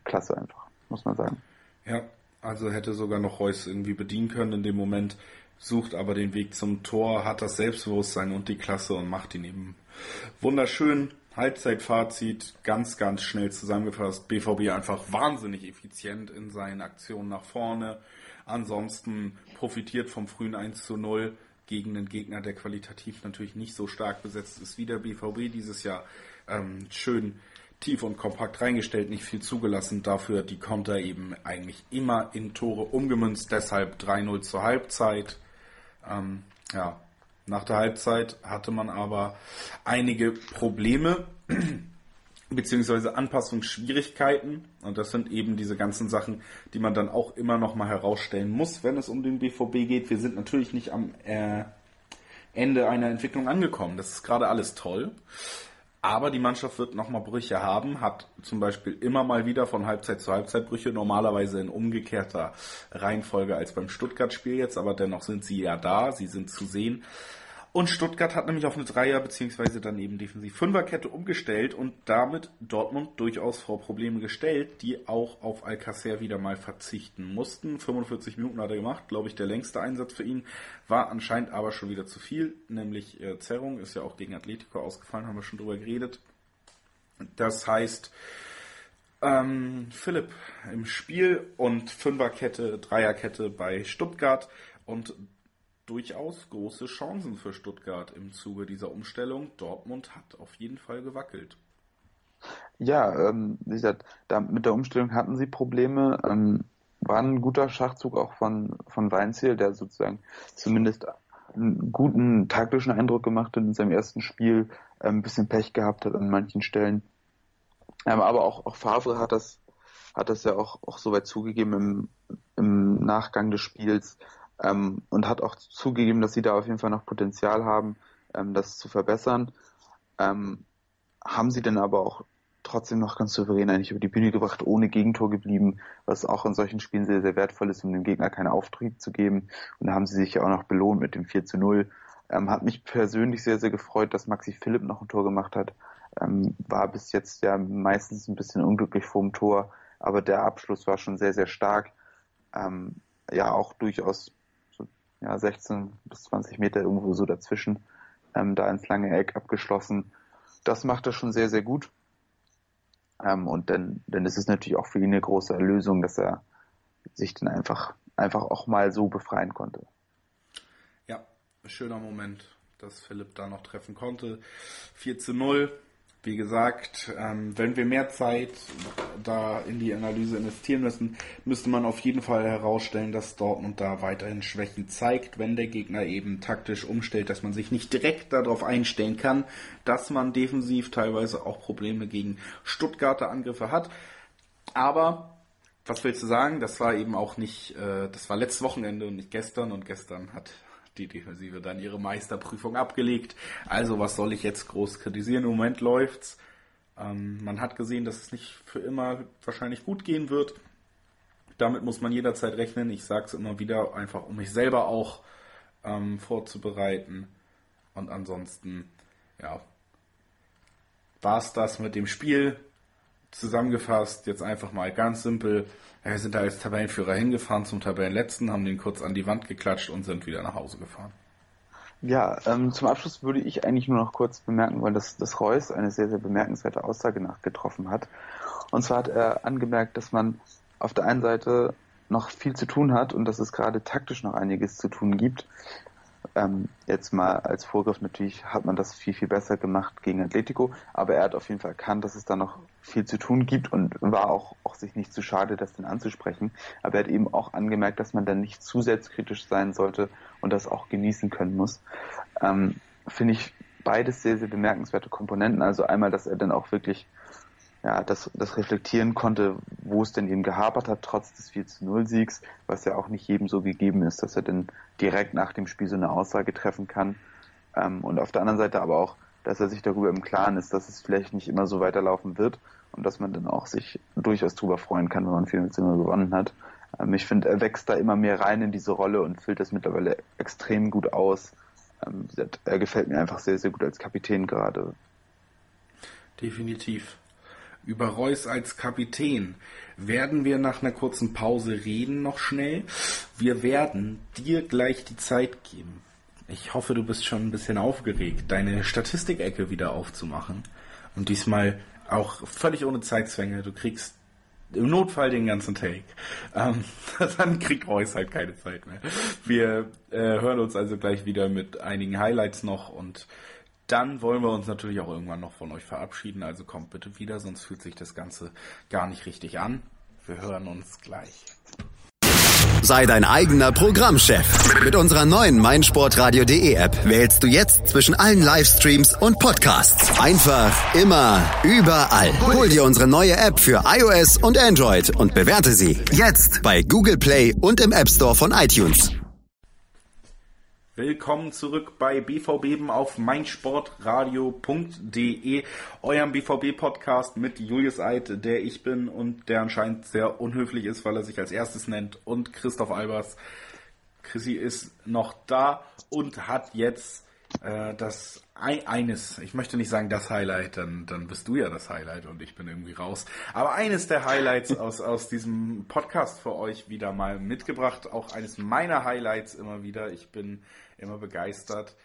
Klasse einfach, muss man sagen. Ja, also hätte sogar noch Reus irgendwie bedienen können in dem Moment, sucht aber den Weg zum Tor, hat das Selbstbewusstsein und die Klasse und macht ihn eben wunderschön. Halbzeitfazit, ganz, ganz schnell zusammengefasst. BVB einfach wahnsinnig effizient in seinen Aktionen nach vorne. Ansonsten profitiert vom frühen 1 zu 0 gegen einen Gegner, der qualitativ natürlich nicht so stark besetzt ist wie der BVB dieses Jahr. Ähm, schön tief und kompakt reingestellt, nicht viel zugelassen. Dafür die Konter eben eigentlich immer in Tore umgemünzt. Deshalb 3-0 zur Halbzeit. Ähm, ja, nach der Halbzeit hatte man aber einige Probleme beziehungsweise Anpassungsschwierigkeiten. Und das sind eben diese ganzen Sachen, die man dann auch immer noch mal herausstellen muss, wenn es um den BVB geht. Wir sind natürlich nicht am äh, Ende einer Entwicklung angekommen. Das ist gerade alles toll. Aber die Mannschaft wird nochmal Brüche haben, hat zum Beispiel immer mal wieder von Halbzeit zu Halbzeit Brüche, normalerweise in umgekehrter Reihenfolge als beim Stuttgart-Spiel jetzt, aber dennoch sind sie ja da, sie sind zu sehen. Und Stuttgart hat nämlich auf eine Dreier- bzw. dann eben defensiv Fünferkette umgestellt und damit Dortmund durchaus vor Probleme gestellt, die auch auf Alcacer wieder mal verzichten mussten. 45 Minuten hat er gemacht, glaube ich, der längste Einsatz für ihn. War anscheinend aber schon wieder zu viel, nämlich äh, Zerrung ist ja auch gegen Atletico ausgefallen, haben wir schon drüber geredet. Das heißt, ähm, Philipp im Spiel und Fünferkette, Dreierkette bei Stuttgart und durchaus große Chancen für Stuttgart im Zuge dieser Umstellung. Dortmund hat auf jeden Fall gewackelt. Ja, ähm, wie gesagt, da, mit der Umstellung hatten sie Probleme. Ähm, war ein guter Schachzug auch von, von Weinziel, der sozusagen zumindest einen guten taktischen Eindruck gemacht hat in seinem ersten Spiel, ähm, ein bisschen Pech gehabt hat an manchen Stellen. Ähm, aber auch, auch Favre hat das, hat das ja auch, auch soweit zugegeben im, im Nachgang des Spiels, ähm, und hat auch zugegeben, dass sie da auf jeden Fall noch Potenzial haben, ähm, das zu verbessern. Ähm, haben sie denn aber auch trotzdem noch ganz souverän eigentlich über die Bühne gebracht, ohne Gegentor geblieben, was auch in solchen Spielen sehr, sehr wertvoll ist, um dem Gegner keinen Auftrieb zu geben. Und da haben sie sich ja auch noch belohnt mit dem 4 zu 0. Ähm, hat mich persönlich sehr, sehr gefreut, dass Maxi Philipp noch ein Tor gemacht hat. Ähm, war bis jetzt ja meistens ein bisschen unglücklich vorm Tor, aber der Abschluss war schon sehr, sehr stark. Ähm, ja, auch durchaus ja, 16 bis 20 Meter irgendwo so dazwischen, ähm, da ins lange Eck abgeschlossen. Das macht er schon sehr, sehr gut. Ähm, und dann, dann ist es natürlich auch für ihn eine große Erlösung, dass er sich dann einfach, einfach auch mal so befreien konnte. Ja, schöner Moment, dass Philipp da noch treffen konnte. 4 zu 0 wie gesagt, ähm, wenn wir mehr Zeit da in die Analyse investieren müssen, müsste man auf jeden Fall herausstellen, dass Dortmund da weiterhin Schwächen zeigt, wenn der Gegner eben taktisch umstellt, dass man sich nicht direkt darauf einstellen kann, dass man defensiv teilweise auch Probleme gegen Stuttgarter Angriffe hat. Aber was willst du sagen? Das war eben auch nicht, äh, das war letztes Wochenende und nicht gestern und gestern hat die Defensive dann ihre Meisterprüfung abgelegt. Also was soll ich jetzt groß kritisieren? Im Moment läuft's. Ähm, man hat gesehen, dass es nicht für immer wahrscheinlich gut gehen wird. Damit muss man jederzeit rechnen. Ich sage es immer wieder, einfach um mich selber auch ähm, vorzubereiten. Und ansonsten, ja, war es das mit dem Spiel. Zusammengefasst, jetzt einfach mal ganz simpel. Wir sind da als Tabellenführer hingefahren zum Tabellenletzten, haben den kurz an die Wand geklatscht und sind wieder nach Hause gefahren. Ja, ähm, zum Abschluss würde ich eigentlich nur noch kurz bemerken, weil das, das Reus eine sehr, sehr bemerkenswerte Aussage nachgetroffen hat. Und zwar hat er angemerkt, dass man auf der einen Seite noch viel zu tun hat und dass es gerade taktisch noch einiges zu tun gibt. Ähm, jetzt mal als Vorgriff natürlich hat man das viel, viel besser gemacht gegen Atletico, aber er hat auf jeden Fall erkannt, dass es da noch viel zu tun gibt und war auch, auch sich nicht zu schade, das dann anzusprechen. Aber er hat eben auch angemerkt, dass man dann nicht zu selbstkritisch sein sollte und das auch genießen können muss. Ähm, Finde ich beides sehr, sehr bemerkenswerte Komponenten. Also einmal, dass er dann auch wirklich ja, das, das reflektieren konnte, wo es denn eben gehapert hat, trotz des 4 zu 0 Siegs, was ja auch nicht jedem so gegeben ist, dass er dann direkt nach dem Spiel so eine Aussage treffen kann. Ähm, und auf der anderen Seite aber auch, dass er sich darüber im Klaren ist, dass es vielleicht nicht immer so weiterlaufen wird und dass man dann auch sich durchaus darüber freuen kann, wenn man 4 zu 0 gewonnen hat. Ähm, ich finde, er wächst da immer mehr rein in diese Rolle und füllt das mittlerweile extrem gut aus. Ähm, er gefällt mir einfach sehr, sehr gut als Kapitän gerade. Definitiv. Über Reus als Kapitän werden wir nach einer kurzen Pause reden noch schnell. Wir werden dir gleich die Zeit geben. Ich hoffe, du bist schon ein bisschen aufgeregt, deine Statistikecke wieder aufzumachen. Und diesmal auch völlig ohne Zeitzwänge. Du kriegst Im Notfall den ganzen Take. Ähm, dann kriegt Reus halt keine Zeit mehr. Wir äh, hören uns also gleich wieder mit einigen Highlights noch und dann wollen wir uns natürlich auch irgendwann noch von euch verabschieden. Also kommt bitte wieder, sonst fühlt sich das Ganze gar nicht richtig an. Wir hören uns gleich. Sei dein eigener Programmchef. Mit unserer neuen meinsportradio.de App wählst du jetzt zwischen allen Livestreams und Podcasts. Einfach, immer, überall. Hol dir unsere neue App für iOS und Android und bewerte sie jetzt bei Google Play und im App Store von iTunes. Willkommen zurück bei BVB auf meinsportradio.de, eurem BVB-Podcast mit Julius Eid, der ich bin und der anscheinend sehr unhöflich ist, weil er sich als erstes nennt, und Christoph Albers. Chrissy ist noch da und hat jetzt äh, das eines, ich möchte nicht sagen das Highlight, dann, dann bist du ja das Highlight und ich bin irgendwie raus. Aber eines der Highlights aus, aus diesem Podcast für euch wieder mal mitgebracht. Auch eines meiner Highlights immer wieder. Ich bin immer begeistert.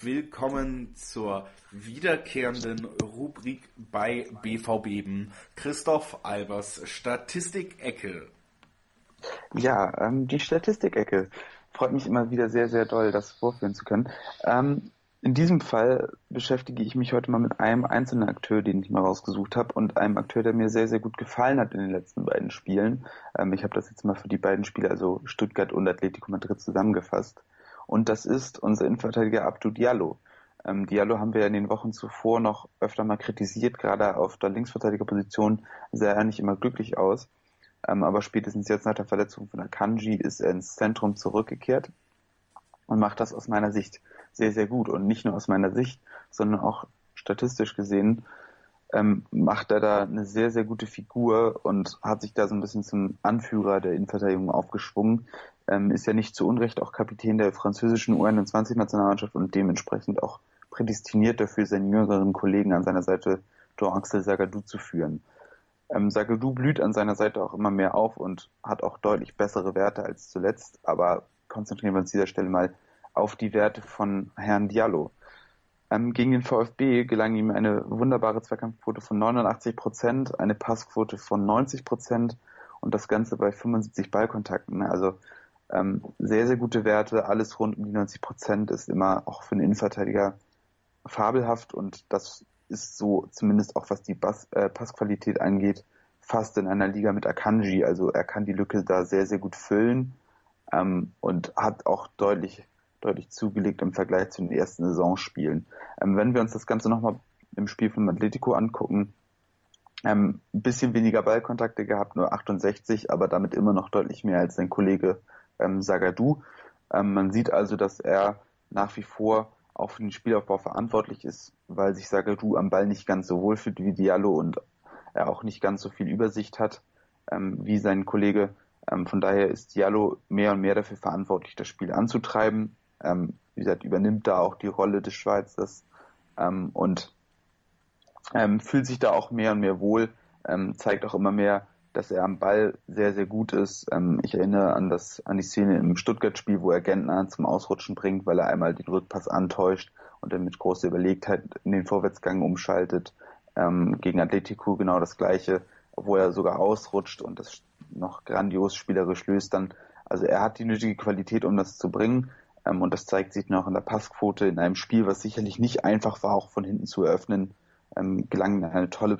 Willkommen zur wiederkehrenden Rubrik bei BVB. Christoph Albers Statistik-Ecke. Ja, ähm, die Statistik-Ecke. Freut mich immer wieder sehr, sehr doll, das vorführen zu können. Ähm, in diesem Fall beschäftige ich mich heute mal mit einem einzelnen Akteur, den ich mal rausgesucht habe und einem Akteur, der mir sehr, sehr gut gefallen hat in den letzten beiden Spielen. Ähm, ich habe das jetzt mal für die beiden Spiele, also Stuttgart und Atletico Madrid, zusammengefasst. Und das ist unser Innenverteidiger Abdu Diallo. Ähm, Diallo haben wir in den Wochen zuvor noch öfter mal kritisiert, gerade auf der Linksverteidigerposition sah er nicht immer glücklich aus. Ähm, aber spätestens jetzt nach der Verletzung von Akanji ist er ins Zentrum zurückgekehrt und macht das aus meiner Sicht sehr, sehr gut. Und nicht nur aus meiner Sicht, sondern auch statistisch gesehen ähm, macht er da eine sehr, sehr gute Figur und hat sich da so ein bisschen zum Anführer der Innenverteidigung aufgeschwungen. Ähm, ist ja nicht zu Unrecht auch Kapitän der französischen U21-Nationalmannschaft und dementsprechend auch prädestiniert dafür, seinen jüngeren Kollegen an seiner Seite, Jean-Axel Sagadou, zu führen. Ähm, Sagadou blüht an seiner Seite auch immer mehr auf und hat auch deutlich bessere Werte als zuletzt, aber konzentrieren wir uns dieser Stelle mal auf die Werte von Herrn Diallo. Ähm, gegen den VfB gelang ihm eine wunderbare Zweikampfquote von 89 Prozent, eine Passquote von 90 Prozent und das Ganze bei 75 Ballkontakten. Also ähm, sehr, sehr gute Werte, alles rund um die 90 Prozent ist immer auch für einen Innenverteidiger fabelhaft und das ist so zumindest auch was die Bass, äh, Passqualität angeht, fast in einer Liga mit Akanji. Also er kann die Lücke da sehr, sehr gut füllen ähm, und hat auch deutlich deutlich zugelegt im Vergleich zu den ersten Saisonspielen. Ähm, wenn wir uns das Ganze nochmal im Spiel von Atletico angucken, ähm, ein bisschen weniger Ballkontakte gehabt, nur 68, aber damit immer noch deutlich mehr als sein Kollege ähm, Sagadou. Ähm, man sieht also, dass er nach wie vor auch für den Spielaufbau verantwortlich ist, weil sich Sagadou am Ball nicht ganz so wohl fühlt wie Diallo und er auch nicht ganz so viel Übersicht hat ähm, wie sein Kollege. Ähm, von daher ist Diallo mehr und mehr dafür verantwortlich, das Spiel anzutreiben ähm, wie gesagt, übernimmt da auch die Rolle des Schweizers ähm, und ähm, fühlt sich da auch mehr und mehr wohl, ähm, zeigt auch immer mehr, dass er am Ball sehr, sehr gut ist. Ähm, ich erinnere an, das, an die Szene im Stuttgart-Spiel, wo er Gentner zum Ausrutschen bringt, weil er einmal den Rückpass antäuscht und dann mit großer Überlegtheit in den Vorwärtsgang umschaltet. Ähm, gegen Atletico genau das gleiche, wo er sogar ausrutscht und das noch grandios spielerisch löst dann. Also er hat die nötige Qualität, um das zu bringen. Ähm, und das zeigt sich noch in der Passquote in einem Spiel, was sicherlich nicht einfach war, auch von hinten zu eröffnen. Ähm, gelang eine tolle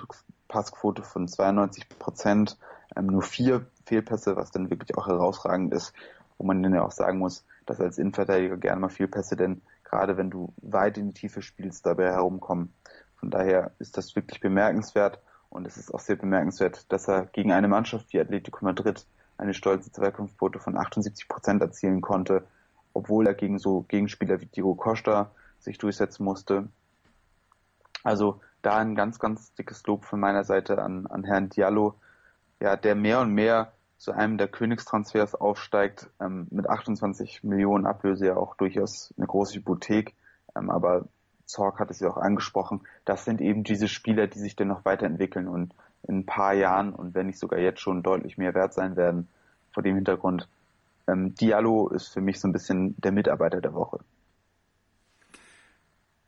Passquote von 92 Prozent, ähm, nur vier Fehlpässe, was dann wirklich auch herausragend ist, wo man dann ja auch sagen muss, dass als Innenverteidiger gerne mal Fehlpässe, denn gerade wenn du weit in die Tiefe spielst, dabei herumkommen. Von daher ist das wirklich bemerkenswert und es ist auch sehr bemerkenswert, dass er gegen eine Mannschaft wie Atletico Madrid eine stolze Zweikampfquote von 78 Prozent erzielen konnte obwohl er gegen so Gegenspieler wie Diego Costa sich durchsetzen musste. Also da ein ganz, ganz dickes Lob von meiner Seite an, an Herrn Diallo, ja, der mehr und mehr zu einem der Königstransfers aufsteigt, ähm, mit 28 Millionen Ablöse ja auch durchaus eine große Hypothek, ähm, aber Zorg hat es ja auch angesprochen, das sind eben diese Spieler, die sich dann noch weiterentwickeln und in ein paar Jahren und wenn nicht sogar jetzt schon deutlich mehr wert sein werden. Vor dem Hintergrund ähm, Diallo ist für mich so ein bisschen der Mitarbeiter der Woche.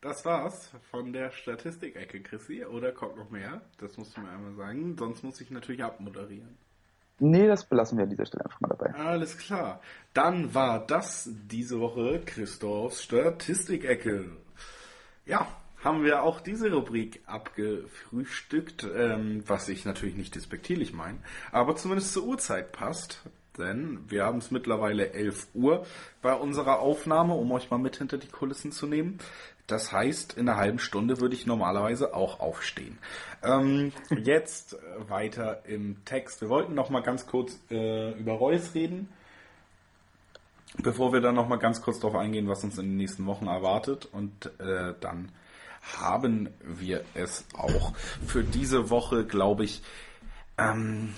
Das war's von der Statistikecke, Chrissy. Oder kommt noch mehr? Das musst du mir einmal sagen. Sonst muss ich natürlich abmoderieren. Nee, das belassen wir an dieser Stelle einfach mal dabei. Alles klar. Dann war das diese Woche Christophs Statistikecke. Ja, haben wir auch diese Rubrik abgefrühstückt, ähm, was ich natürlich nicht despektierlich meine, aber zumindest zur Uhrzeit passt. Denn wir haben es mittlerweile 11 Uhr bei unserer Aufnahme, um euch mal mit hinter die Kulissen zu nehmen. Das heißt, in einer halben Stunde würde ich normalerweise auch aufstehen. Ähm, jetzt weiter im Text. Wir wollten noch mal ganz kurz äh, über Reus reden, bevor wir dann noch mal ganz kurz darauf eingehen, was uns in den nächsten Wochen erwartet. Und äh, dann haben wir es auch für diese Woche, glaube ich, ähm,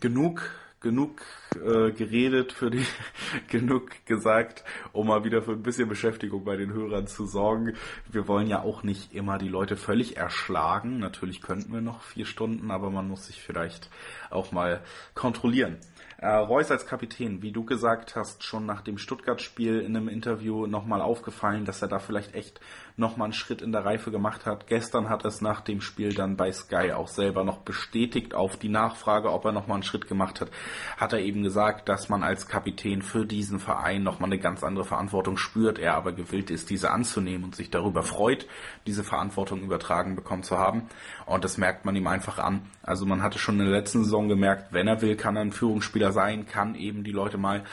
genug genug äh, geredet, für die genug gesagt, um mal wieder für ein bisschen Beschäftigung bei den Hörern zu sorgen. Wir wollen ja auch nicht immer die Leute völlig erschlagen. Natürlich könnten wir noch vier Stunden, aber man muss sich vielleicht auch mal kontrollieren. Äh, Reus als Kapitän, wie du gesagt hast, schon nach dem Stuttgart-Spiel in einem Interview nochmal aufgefallen, dass er da vielleicht echt nochmal einen Schritt in der Reife gemacht hat. Gestern hat es nach dem Spiel dann bei Sky auch selber noch bestätigt auf die Nachfrage, ob er nochmal einen Schritt gemacht hat, hat er eben gesagt, dass man als Kapitän für diesen Verein nochmal eine ganz andere Verantwortung spürt, er aber gewillt ist, diese anzunehmen und sich darüber freut, diese Verantwortung übertragen bekommen zu haben. Und das merkt man ihm einfach an. Also man hatte schon in der letzten Saison gemerkt, wenn er will, kann er ein Führungsspieler sein, kann eben die Leute mal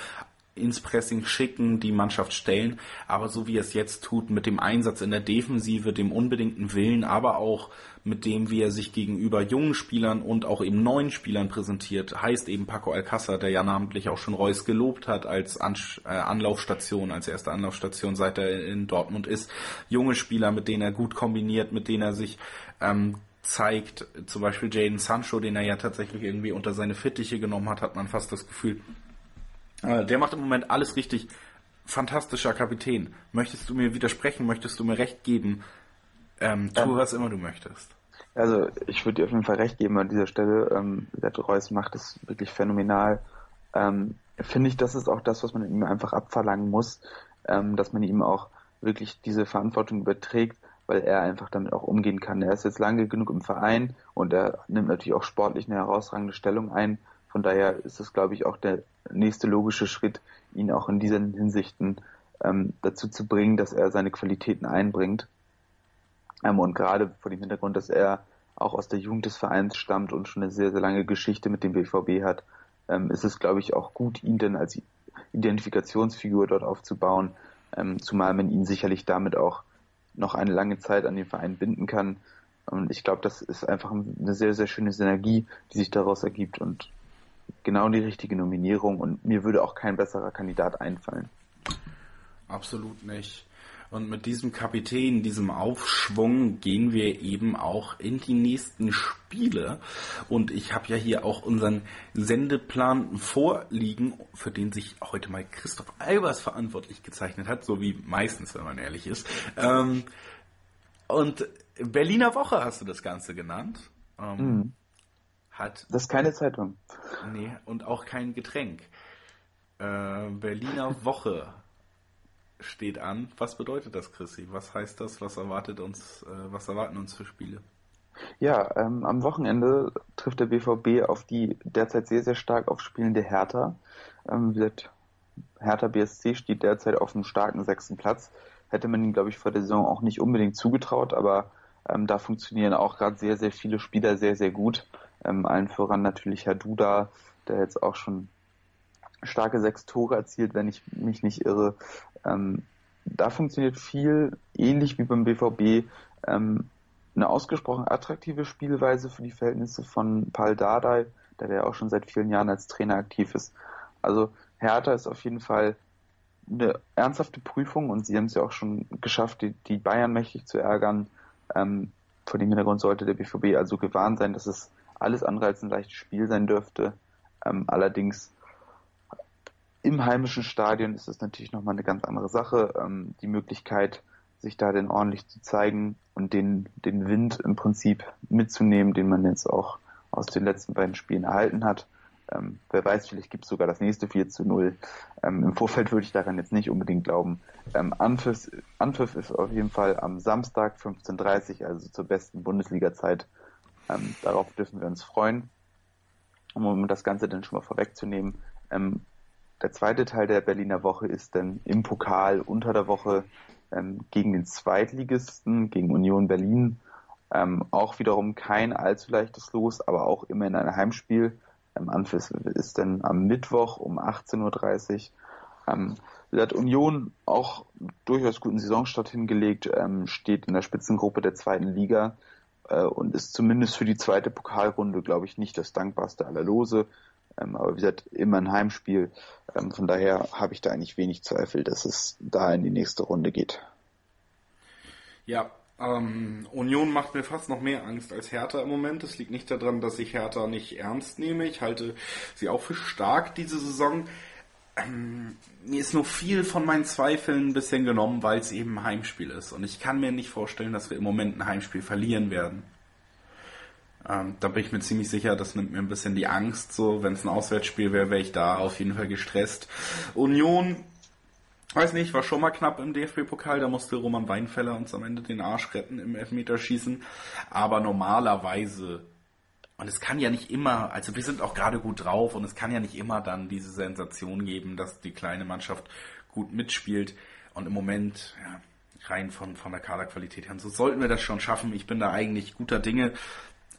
ins Pressing schicken, die Mannschaft stellen. Aber so wie er es jetzt tut, mit dem Einsatz in der Defensive, dem unbedingten Willen, aber auch mit dem, wie er sich gegenüber jungen Spielern und auch eben neuen Spielern präsentiert, heißt eben Paco Alcázar, der ja namentlich auch schon Reus gelobt hat als An äh, Anlaufstation, als erste Anlaufstation, seit er in Dortmund ist. Junge Spieler, mit denen er gut kombiniert, mit denen er sich ähm, zeigt. Zum Beispiel Jaden Sancho, den er ja tatsächlich irgendwie unter seine Fittiche genommen hat, hat man fast das Gefühl, der macht im Moment alles richtig. Fantastischer Kapitän. Möchtest du mir widersprechen? Möchtest du mir recht geben? Ähm, tu, was immer du möchtest. Also, ich würde dir auf jeden Fall recht geben an dieser Stelle. Ähm, Reus macht es wirklich phänomenal. Ähm, Finde ich, das ist auch das, was man ihm einfach abverlangen muss, ähm, dass man ihm auch wirklich diese Verantwortung überträgt, weil er einfach damit auch umgehen kann. Er ist jetzt lange genug im Verein und er nimmt natürlich auch sportlich eine herausragende Stellung ein. Von daher ist es, glaube ich, auch der nächste logische Schritt, ihn auch in diesen Hinsichten ähm, dazu zu bringen, dass er seine Qualitäten einbringt. Ähm, und gerade vor dem Hintergrund, dass er auch aus der Jugend des Vereins stammt und schon eine sehr, sehr lange Geschichte mit dem BVB hat, ähm, ist es, glaube ich, auch gut, ihn denn als Identifikationsfigur dort aufzubauen, ähm, zumal man ihn sicherlich damit auch noch eine lange Zeit an den Verein binden kann. Und ich glaube, das ist einfach eine sehr, sehr schöne Synergie, die sich daraus ergibt. Und genau die richtige Nominierung und mir würde auch kein besserer Kandidat einfallen. Absolut nicht. Und mit diesem Kapitän, diesem Aufschwung gehen wir eben auch in die nächsten Spiele. Und ich habe ja hier auch unseren Sendeplan vorliegen, für den sich heute mal Christoph Albers verantwortlich gezeichnet hat, so wie meistens, wenn man ehrlich ist. Ähm, und Berliner Woche hast du das Ganze genannt. Ähm, mhm hat. Das ist keine Zeitung. Nee, und auch kein Getränk. Äh, Berliner Woche steht an. Was bedeutet das, Chrissy? Was heißt das? Was erwartet uns, äh, was erwarten uns für Spiele? Ja, ähm, am Wochenende trifft der BVB auf die derzeit sehr, sehr stark aufspielende Hertha. Ähm, gesagt, Hertha BSC steht derzeit auf einem starken sechsten Platz. Hätte man ihm, glaube ich, vor der Saison auch nicht unbedingt zugetraut, aber ähm, da funktionieren auch gerade sehr, sehr viele Spieler sehr, sehr gut. Ähm, allen voran natürlich Herr Duda, der jetzt auch schon starke sechs Tore erzielt, wenn ich mich nicht irre. Ähm, da funktioniert viel ähnlich wie beim BVB. Ähm, eine ausgesprochen attraktive Spielweise für die Verhältnisse von Paul Dardai, der ja auch schon seit vielen Jahren als Trainer aktiv ist. Also Hertha ist auf jeden Fall eine ernsthafte Prüfung und sie haben es ja auch schon geschafft, die, die Bayern mächtig zu ärgern. Ähm, vor dem Hintergrund sollte der BVB also gewarnt sein, dass es alles andere als ein leichtes Spiel sein dürfte. Ähm, allerdings im heimischen Stadion ist es natürlich nochmal eine ganz andere Sache. Ähm, die Möglichkeit, sich da denn ordentlich zu zeigen und den, den Wind im Prinzip mitzunehmen, den man jetzt auch aus den letzten beiden Spielen erhalten hat. Ähm, wer weiß, vielleicht gibt es sogar das nächste 4 zu 0. Ähm, Im Vorfeld würde ich daran jetzt nicht unbedingt glauben. Ähm, Anpfiff, Anpfiff ist auf jeden Fall am Samstag 15.30 Uhr, also zur besten Bundesliga-Zeit. Ähm, darauf dürfen wir uns freuen. Um das Ganze dann schon mal vorwegzunehmen, ähm, der zweite Teil der Berliner Woche ist dann im Pokal unter der Woche ähm, gegen den Zweitligisten, gegen Union Berlin. Ähm, auch wiederum kein allzu leichtes Los, aber auch immer in ein Heimspiel. Ähm, Anpfiff ist dann am Mittwoch um 18.30 Uhr. Ähm, hat Union auch durchaus guten Saisonstart hingelegt, ähm, steht in der Spitzengruppe der zweiten Liga äh, und ist zumindest für die zweite Pokalrunde, glaube ich, nicht das dankbarste aller Lose. Ähm, aber wie gesagt, immer ein Heimspiel. Ähm, von daher habe ich da eigentlich wenig Zweifel, dass es da in die nächste Runde geht. Ja, ähm, Union macht mir fast noch mehr Angst als Hertha im Moment. Es liegt nicht daran, dass ich Hertha nicht ernst nehme. Ich halte sie auch für stark diese Saison. Ähm, mir ist nur viel von meinen Zweifeln ein bisschen genommen, weil es eben ein Heimspiel ist. Und ich kann mir nicht vorstellen, dass wir im Moment ein Heimspiel verlieren werden. Ähm, da bin ich mir ziemlich sicher, das nimmt mir ein bisschen die Angst. So, wenn es ein Auswärtsspiel wäre, wäre ich da auf jeden Fall gestresst. Union, weiß nicht, war schon mal knapp im DFB-Pokal. Da musste Roman Weinfeller uns am Ende den Arsch retten im Elfmeterschießen. Aber normalerweise und es kann ja nicht immer, also wir sind auch gerade gut drauf und es kann ja nicht immer dann diese Sensation geben, dass die kleine Mannschaft gut mitspielt. Und im Moment, ja, rein von, von der Kaderqualität her, so sollten wir das schon schaffen. Ich bin da eigentlich guter Dinge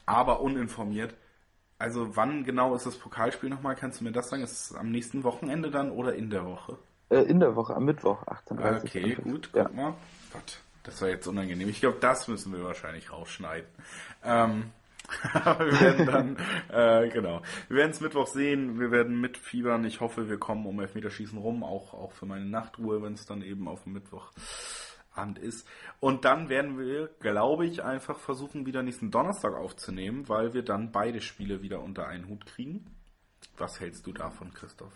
aber uninformiert. Also wann genau ist das Pokalspiel nochmal? Kannst du mir das sagen? Ist es am nächsten Wochenende dann oder in der Woche? Äh, in der Woche, am Mittwoch, 18.30 Okay, gut, guck ja. mal. Gott, das war jetzt unangenehm. Ich glaube, das müssen wir wahrscheinlich rausschneiden. Ähm, wir werden dann, äh, genau, wir werden es Mittwoch sehen, wir werden mitfiebern. Ich hoffe, wir kommen um Elfmeterschießen rum, auch, auch für meine Nachtruhe, wenn es dann eben auf dem Mittwoch Abend ist. Und dann werden wir, glaube ich, einfach versuchen, wieder nächsten Donnerstag aufzunehmen, weil wir dann beide Spiele wieder unter einen Hut kriegen. Was hältst du davon, Christoph?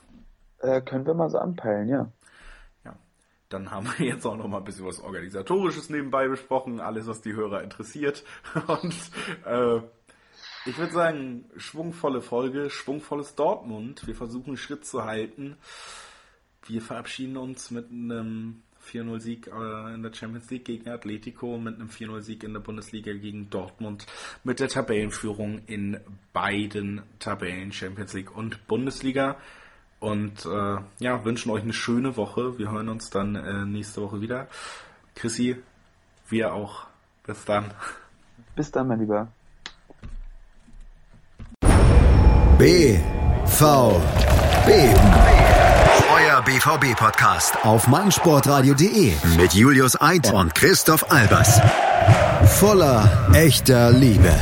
Äh, können wir mal so anpeilen, ja. Ja. Dann haben wir jetzt auch noch mal ein bisschen was Organisatorisches nebenbei besprochen, alles, was die Hörer interessiert. Und äh, ich würde sagen, schwungvolle Folge, schwungvolles Dortmund. Wir versuchen Schritt zu halten. Wir verabschieden uns mit einem 4-0-Sieg äh, in der Champions League gegen Atletico, mit einem 4-0-Sieg in der Bundesliga gegen Dortmund, mit der Tabellenführung in beiden Tabellen, Champions League und Bundesliga. Und äh, ja, wünschen euch eine schöne Woche. Wir hören uns dann äh, nächste Woche wieder. Chrissy, wir auch. Bis dann. Bis dann, mein Lieber. B V B euer BVB-Podcast auf meinsportradio.de mit Julius Eid und Christoph Albers. Voller echter Liebe.